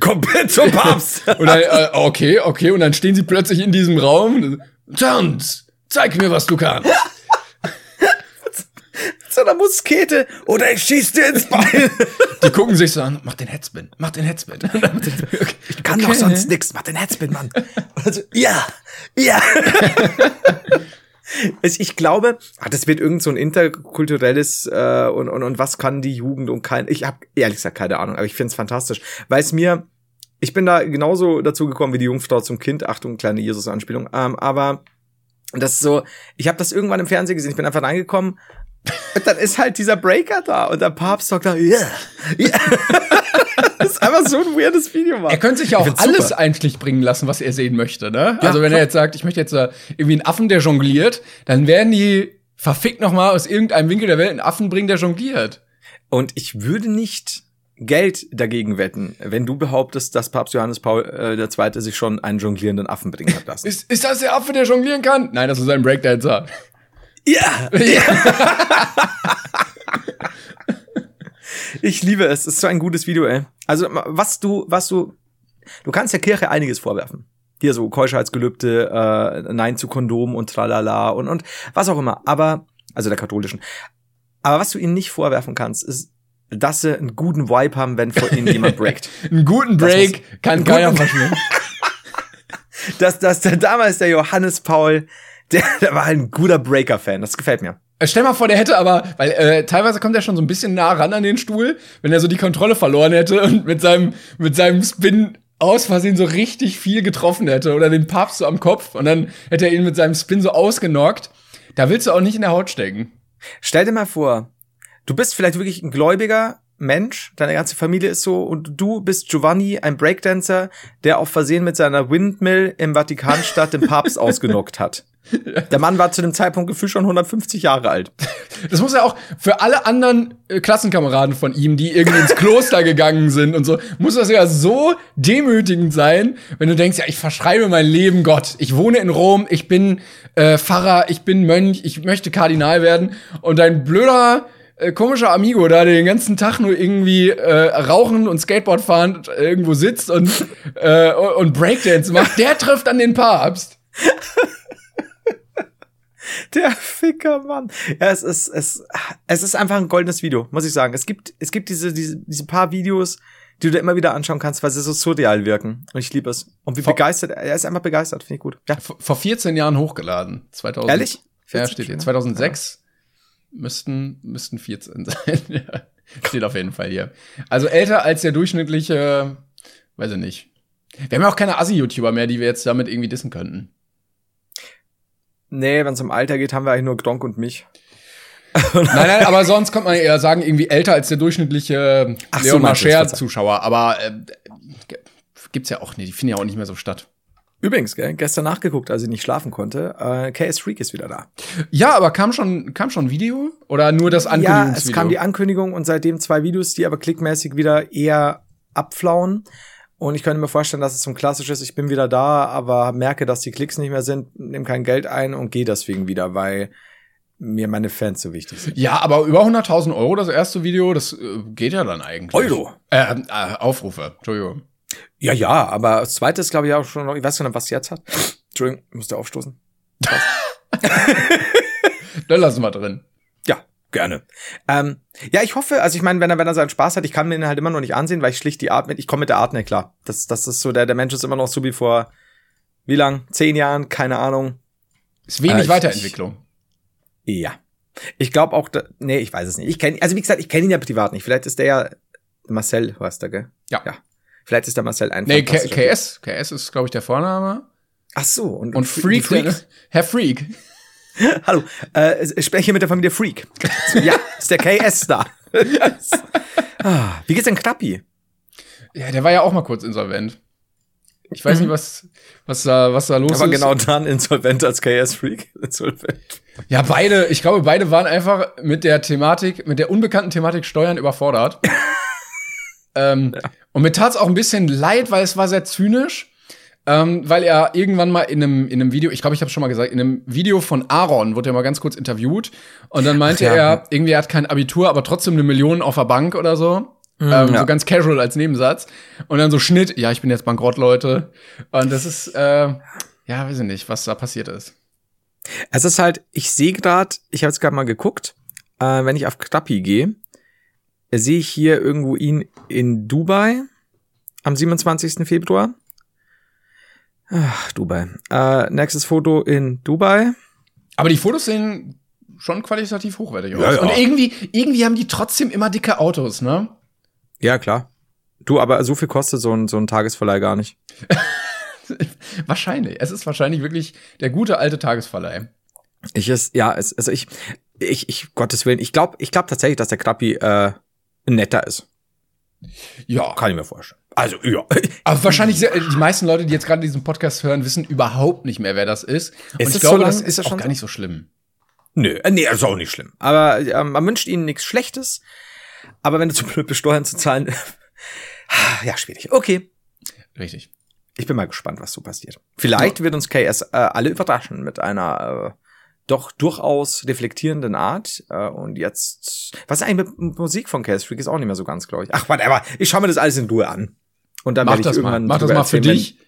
komplett zum Papst. Und dann, äh, okay, okay, und dann stehen sie plötzlich in diesem Raum. Tanz, zeig mir, was du kannst. So einer Muskete oder ich schieß dir ins Bein. Die gucken sich so an, mach den Headspin, mach den Headspin. Ich kann doch sonst nix. Mach den Headspin, Mann. Also, ja, ja. Also ich glaube, ah, das wird irgend so ein interkulturelles äh, und, und, und was kann die Jugend und kein. Ich habe ehrlich gesagt keine Ahnung, aber ich find's fantastisch, weil es mir, ich bin da genauso dazu gekommen wie die Jungfrau zum Kind. Achtung, kleine Jesus-Anspielung. Ähm, aber das ist so, ich habe das irgendwann im Fernsehen gesehen. Ich bin einfach reingekommen. Und dann ist halt dieser Breaker da und der Papst sagt da, ja, ja. Das ist einfach so ein weirdes Video, Mann. Er könnte sich ja auch alles super. einschlich bringen lassen, was er sehen möchte, ne? Ja, also wenn klar. er jetzt sagt, ich möchte jetzt äh, irgendwie einen Affen, der jongliert, dann werden die verfickt noch mal aus irgendeinem Winkel der Welt einen Affen bringen, der jongliert. Und ich würde nicht Geld dagegen wetten, wenn du behauptest, dass Papst Johannes Paul äh, II. sich schon einen jonglierenden Affen bringen hat lassen. Ist, ist das der Affe, der jonglieren kann? Nein, das ist ein Breakdancer. Ja! Ich liebe es. Es ist so ein gutes Video, ey. Also, was du, was du, du kannst der Kirche einiges vorwerfen. Hier so Keuschheitsgelübde, äh, Nein zu Kondom und tralala und, und was auch immer. Aber, also der katholischen. Aber was du ihnen nicht vorwerfen kannst, ist, dass sie einen guten Vibe haben, wenn vor ihnen jemand breakt. Einen guten Break muss- kann keiner verschwenden. dass, dass der, damals der Johannes Paul, der, der war ein guter Breaker-Fan. Das gefällt mir. Äh, Stell mal vor, der hätte aber, weil äh, teilweise kommt er schon so ein bisschen nah ran an den Stuhl, wenn er so die Kontrolle verloren hätte und mit seinem, mit seinem Spin aus Versehen so richtig viel getroffen hätte oder den Papst so am Kopf und dann hätte er ihn mit seinem Spin so ausgenockt. Da willst du auch nicht in der Haut stecken. Stell dir mal vor, du bist vielleicht wirklich ein gläubiger Mensch, deine ganze Familie ist so und du bist Giovanni, ein Breakdancer, der auf Versehen mit seiner Windmill im Vatikanstadt den Papst ausgenockt hat. Der Mann war zu dem Zeitpunkt gefühlt schon 150 Jahre alt. Das muss ja auch für alle anderen äh, Klassenkameraden von ihm, die irgendwie ins Kloster gegangen sind und so, muss das ja so demütigend sein, wenn du denkst, ja, ich verschreibe mein Leben Gott. Ich wohne in Rom, ich bin äh, Pfarrer, ich bin Mönch, ich möchte Kardinal werden und dein blöder äh, komischer Amigo da, der den ganzen Tag nur irgendwie äh, rauchen und Skateboard fahren irgendwo sitzt und äh, und Breakdance macht, der trifft an den Papst. Der Ficker, Mann. Ja, es ist, es, es ist einfach ein goldenes Video, muss ich sagen. Es gibt, es gibt diese, diese, diese paar Videos, die du dir immer wieder anschauen kannst, weil sie so surreal wirken. Und ich liebe es. Und wie Vor- begeistert, er ist einfach begeistert, finde ich gut. Ja. Vor 14 Jahren hochgeladen. 2000. Ehrlich? Ja, 14 steht hier. schon, 2006 müssten, müssten 14 sein. ja. Steht auf jeden Fall hier. Also älter als der durchschnittliche, weiß ich nicht. Wir haben ja auch keine Assi-YouTuber mehr, die wir jetzt damit irgendwie dissen könnten. Nee, wenn es um Alter geht, haben wir eigentlich nur Gronk und mich. Nein, nein, aber sonst kommt man eher sagen, irgendwie älter als der durchschnittliche Ach so, Leon du, Mascher-Zuschauer. Aber äh, gibt's ja auch nicht. Die finden ja auch nicht mehr so statt. Übrigens, gell, gestern nachgeguckt, als ich nicht schlafen konnte. Äh, KS Freak ist wieder da. Ja, aber kam schon, kam schon ein Video? Oder nur das Ja, Ankündigungsvideo? es kam die Ankündigung und seitdem zwei Videos, die aber klickmäßig wieder eher abflauen. Und ich könnte mir vorstellen, dass es so ein klassisches, ich bin wieder da, aber merke, dass die Klicks nicht mehr sind, nehme kein Geld ein und gehe deswegen wieder, weil mir meine Fans so wichtig sind. Ja, aber über 100.000 Euro das erste Video, das äh, geht ja dann eigentlich. Euro? Äh, äh, Aufrufe, Entschuldigung. Ja, ja, aber das zweite ist, glaube ich, auch schon noch, ich weiß gar nicht, was jetzt hat. Entschuldigung, ich musste aufstoßen. Dann lassen wir drin. Ja, gerne. Ähm, ja, ich hoffe, also ich meine, wenn er, wenn er seinen Spaß hat, ich kann mir ihn halt immer noch nicht ansehen, weil ich schlicht die Art mit, ich komme mit der Art nicht klar. Das, das ist so, der, der Mensch ist immer noch so wie vor, wie lang? Zehn Jahren? Keine Ahnung. Ist wenig Äh, ich- Weiterentwicklung. Ja. Ich glaube auch, da, nee, ich weiß es nicht. Ich kenne, also wie gesagt, ich kenne ihn ja privat nicht. Vielleicht ist der ja Marcel, heißt der, gell? Ja. Ja. Vielleicht ist der Marcel ein Nee, K KS. KS ist, glaube ich, der Vorname. Ach so. Und, Und Fre- Freak, der, Herr Freak. Hallo, äh, ich spreche hier mit der Familie Freak. ja, ist der KS da. ah, wie geht's denn Knappi? Ja, der war ja auch mal kurz insolvent. Ich weiß nicht, was, was da, was da los Aber ist. genau dann insolvent als KS-Freak. Insolvent. Ja, beide, ich glaube, beide waren einfach mit der Thematik, mit der unbekannten Thematik Steuern überfordert. Ähm, Und mir tat's auch ein bisschen leid, weil es war sehr zynisch. Ähm, weil er irgendwann mal in einem, in einem Video, ich glaube, ich habe schon mal gesagt, in einem Video von Aaron wurde er mal ganz kurz interviewt und dann meinte ja. er, irgendwie er hat kein Abitur, aber trotzdem eine Million auf der Bank oder so. ähm, ja. So ganz casual als Nebensatz. Und dann so Schnitt, ja, ich bin jetzt bankrott, Leute. Und das ist, äh, ja, weiß ich nicht, was da passiert ist. Es ist halt, ich sehe gerade, ich habe jetzt gerade mal geguckt, äh, wenn ich auf Krappi gehe, sehe ich hier irgendwo ihn in Dubai am 27. Februar. Ach, Dubai. Äh, nächstes Foto in Dubai. Aber die Fotos sehen schon qualitativ hochwertig aus. Ja, ja. Und irgendwie, irgendwie haben die trotzdem immer dicke Autos, ne? Ja, klar. Du, aber so viel kostet so ein, so ein Tagesverleih gar nicht. wahrscheinlich. Es ist wahrscheinlich wirklich der gute alte Tagesverleih. Ich ist, ja, es, also ich, ich, ich, Gottes Willen, ich glaube ich glaub tatsächlich, dass der Krappi äh, netter ist. Ja. Kann ich mir vorstellen. Also, ja. Aber wahrscheinlich, sehr, die meisten Leute, die jetzt gerade diesen Podcast hören, wissen überhaupt nicht mehr, wer das ist. Und Ist ich glaube, so lang? das Ist ist, das auch schon gar nicht so schlimm. Nö, äh, nee, ist auch nicht schlimm. Aber äh, man wünscht ihnen nichts Schlechtes. Aber wenn du zu blöd bist, Steuern zu zahlen, ja, schwierig. Okay. Richtig. Ich bin mal gespannt, was so passiert. Vielleicht wird uns KS äh, alle überraschen mit einer äh, doch durchaus reflektierenden Art. Äh, und jetzt, was ist eigentlich mit Musik von KS Freak? Ist auch nicht mehr so ganz, glaube ich. Ach, whatever. Ich schaue mir das alles in Ruhe an. Und dann Mach werde ich das mal. irgendwann Mach das mal für wenn- dich.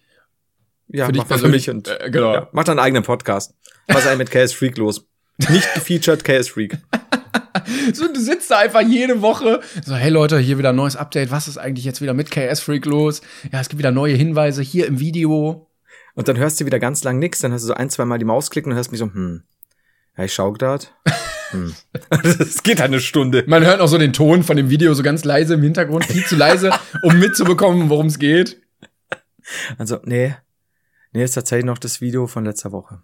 Ja, für dich mach mal für persönlich. mich und Äh, genau. ja, mach deinen eigenen Podcast. Was ist eigentlich mit KS Freak los? Nicht gefeatured KS Freak. So, du sitzt da einfach jede Woche. So, hey Leute, hier wieder ein neues Update. Was ist eigentlich jetzt wieder mit KS Freak los? Ja, es gibt wieder neue Hinweise hier im Video. Und dann hörst du wieder ganz lang nix, dann hast du so ein, zwei Mal die Maus klicken und hörst mich so, hm, ja, ich schau grad. Hm. Das geht eine Stunde. Man hört auch so den Ton von dem Video so ganz leise im Hintergrund, viel zu leise, um mitzubekommen, worum es geht. Also, nee. Nee, ist tatsächlich noch das Video von letzter Woche.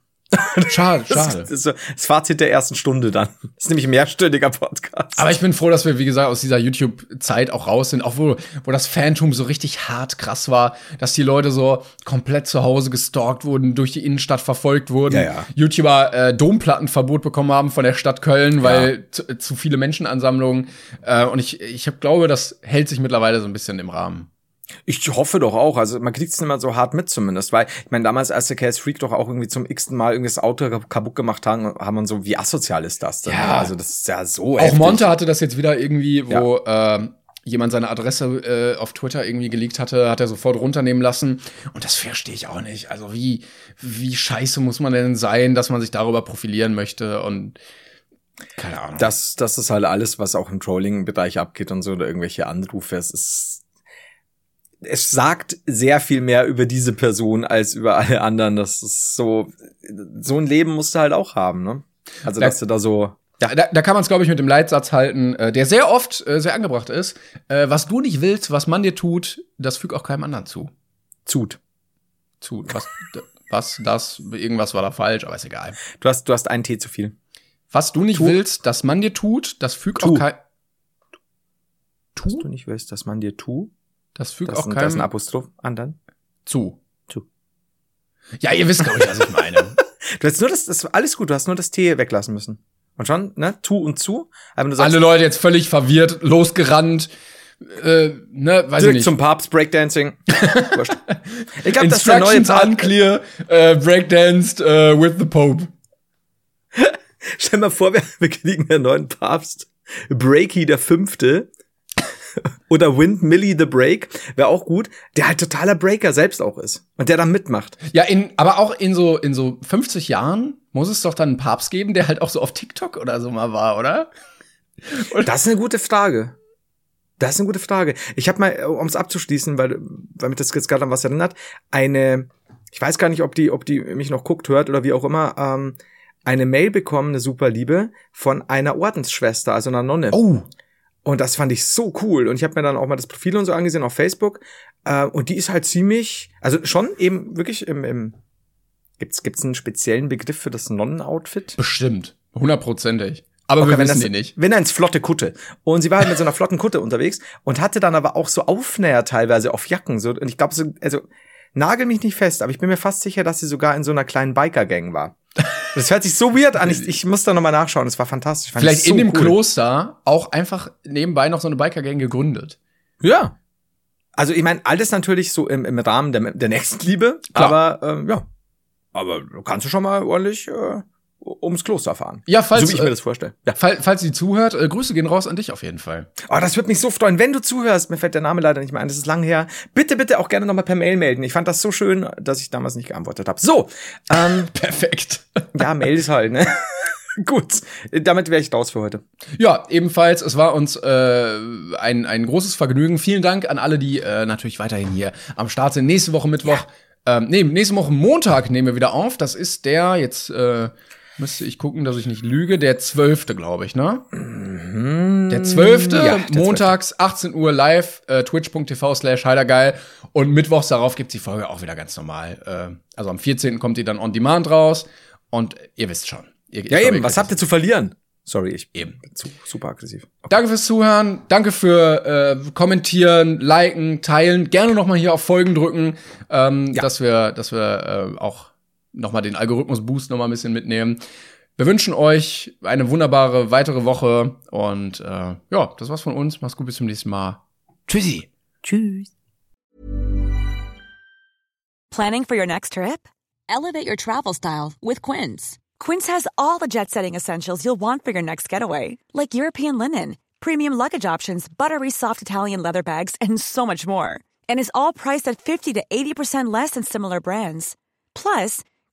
Schade, Das schade. ist so das Fazit der ersten Stunde dann. Das ist nämlich ein mehrstündiger Podcast. Aber ich bin froh, dass wir, wie gesagt, aus dieser YouTube-Zeit auch raus sind, auch wo, wo das Phantom so richtig hart krass war, dass die Leute so komplett zu Hause gestalkt wurden, durch die Innenstadt verfolgt wurden, Ja, ja. YouTuber äh, Domplattenverbot bekommen haben von der Stadt Köln, weil zu, zu viele Menschenansammlungen. Äh, und ich, ich hab, glaube, das hält sich mittlerweile so ein bisschen im Rahmen. Ich hoffe doch auch. Also man kriegt's nicht mehr so hart mit zumindest, weil ich meine, damals, als der KS Freak doch auch irgendwie zum x-ten Mal irgendwie das Auto kaputt gemacht haben, haben wir so, wie asozial ist das denn? Ja. Also das ist ja so Auch heftig. Monte hatte das jetzt wieder irgendwie, wo ähm, jemand seine Adresse äh, auf Twitter irgendwie geleakt hatte, hat er sofort runternehmen lassen. Und das verstehe ich auch nicht. Also wie, wie scheiße muss man denn sein, dass man sich darüber profilieren möchte und keine Ahnung. Das, das ist halt alles, was auch im Trolling-Bereich abgeht und so, oder irgendwelche Anrufe. Es ist, es sagt sehr viel mehr über diese Person als über alle anderen. Das ist so, so ein Leben musst du halt auch haben, ne? Also, Da- dass du da so, Da, da, da kann man es, glaube ich, mit dem Leitsatz halten, äh, der sehr oft äh, sehr angebracht ist. Äh, was du nicht willst, was man dir tut, das füg auch keinem anderen zu. zut. Zu. Was, was, das, irgendwas war da falsch, aber ist egal. Du hast, du hast einen Tee zu viel. Was du nicht Tu. willst, dass man dir tut, das füg Tu. auch kein. Was Tu? du nicht willst, dass man dir tu. Das fügt Das, auch ein- das ist ein keinem Apostroph an dann. zu. Tu. Ja, ihr wisst, glaube ich, was ich meine. Du hast nur das, das alles gut, du hast nur das T weglassen müssen. Und schon, ne? Tu und zu. Aber du sagst, Alle Leute jetzt völlig verwirrt, losgerannt, äh, ne, weiß ich direkt nicht. zum Papst, Breakdancing. Ich glaube, das ist der neue Papst. unclear, äh, breakdanced äh, with the Pope. Stell mal vor, wir, wir kriegen einen neuen Papst. Breaky der Fünfte. Oder Wind Millie the Break. Wäre auch gut. Der halt totaler Breaker selbst auch ist. Und der dann mitmacht. Ja, in, aber auch in so, in so 50 Jahren muss es doch dann einen Papst geben, der halt auch so auf TikTok oder so mal war, oder? Das ist eine gute Frage. Das ist eine gute Frage. Ich habe mal, um es abzuschließen, weil, weil mich das jetzt gerade an was erinnert, eine, ich weiß gar nicht, ob die, ob die mich noch guckt, hört oder wie auch immer, ähm, eine Mail bekommen, eine super Liebe, von einer Ordensschwester, also einer Nonne. Oh. Und das fand ich so cool. Und ich habe mir dann auch mal das Profil und so angesehen auf Facebook. Äh, und die ist halt ziemlich, also schon eben wirklich im, im gibt's gibt's einen speziellen Begriff für das Nonnenoutfit? Bestimmt. Hundertprozentig. Aber wir wenn wissen das, die nicht. Wenn eins flotte Kutte. Und sie war halt mit so einer flotten Kutte unterwegs und hatte dann aber auch so Aufnäher teilweise auf Jacken. So, und ich glaube, so, also nagel mich nicht fest, aber ich bin mir fast sicher, dass sie sogar in so einer kleinen Biker-Gang war. Das hört sich so weird an. Ich, ich muss da nochmal nachschauen. Das war fantastisch. Vielleicht ich so in dem cool. Kloster auch einfach nebenbei noch so eine Biker-Gang gegründet. Ja. Also ich meine, alles natürlich so im, im Rahmen der, der Nächstenliebe, Klar. aber ähm, ja. Aber du kannst du schon mal ordentlich äh, ums Kloster fahren. Ja, falls, so wie ich mir äh, das vorstelle. Ja. Fall, falls sie zuhört, äh, Grüße gehen raus an dich auf jeden Fall. Oh, das würde mich so freuen, wenn du zuhörst. Mir fällt der Name leider nicht mehr ein, das ist lang her. Bitte, bitte auch gerne nochmal per Mail melden. Ich fand das so schön, dass ich damals nicht geantwortet habe. So, ähm, Perfekt. ja, Mail ist halt, ne? Gut, damit wäre ich raus für heute. Ja, ebenfalls, es war uns äh, ein, ein großes Vergnügen. Vielen Dank an alle, die äh, natürlich weiterhin hier am Start sind. Nächste Woche Mittwoch, ähm, nee, nächste Woche Montag nehmen wir wieder auf. Das ist der, jetzt äh, müsste ich gucken, dass ich nicht lüge, der zwölfte, glaube ich, ne? Der zwölfte, Ja, der montags, 18 Uhr live, äh, twitch.tv slash heidergeil. Und mittwochs darauf gibt's die Folge auch wieder ganz normal. Äh, also am 14. kommt die dann on demand raus. Und ihr wisst schon. Ihr, Ja, eben, was habt ihr zu verlieren? Sorry, ich Eben. zu, super aggressiv. Danke fürs Zuhören, danke für äh, kommentieren, liken, teilen, gerne noch mal hier auf Folgen drücken, ähm, Ja. dass wir, dass wir äh, auch noch mal den Algorithmus Boost noch mal ein bisschen mitnehmen. Wir wünschen euch eine wunderbare weitere Woche und äh, ja, das war's von uns. Macht's gut, bis zum nächsten Mal. Tschüssi. Tschüss. Planning for your next trip? Elevate your travel style with Quince. Quince has all the jet setting essentials you'll want for your next getaway, like European linen, premium luggage options, buttery soft Italian leather bags, and so much more. And is all priced at 50 to 80% less than similar brands. Plus,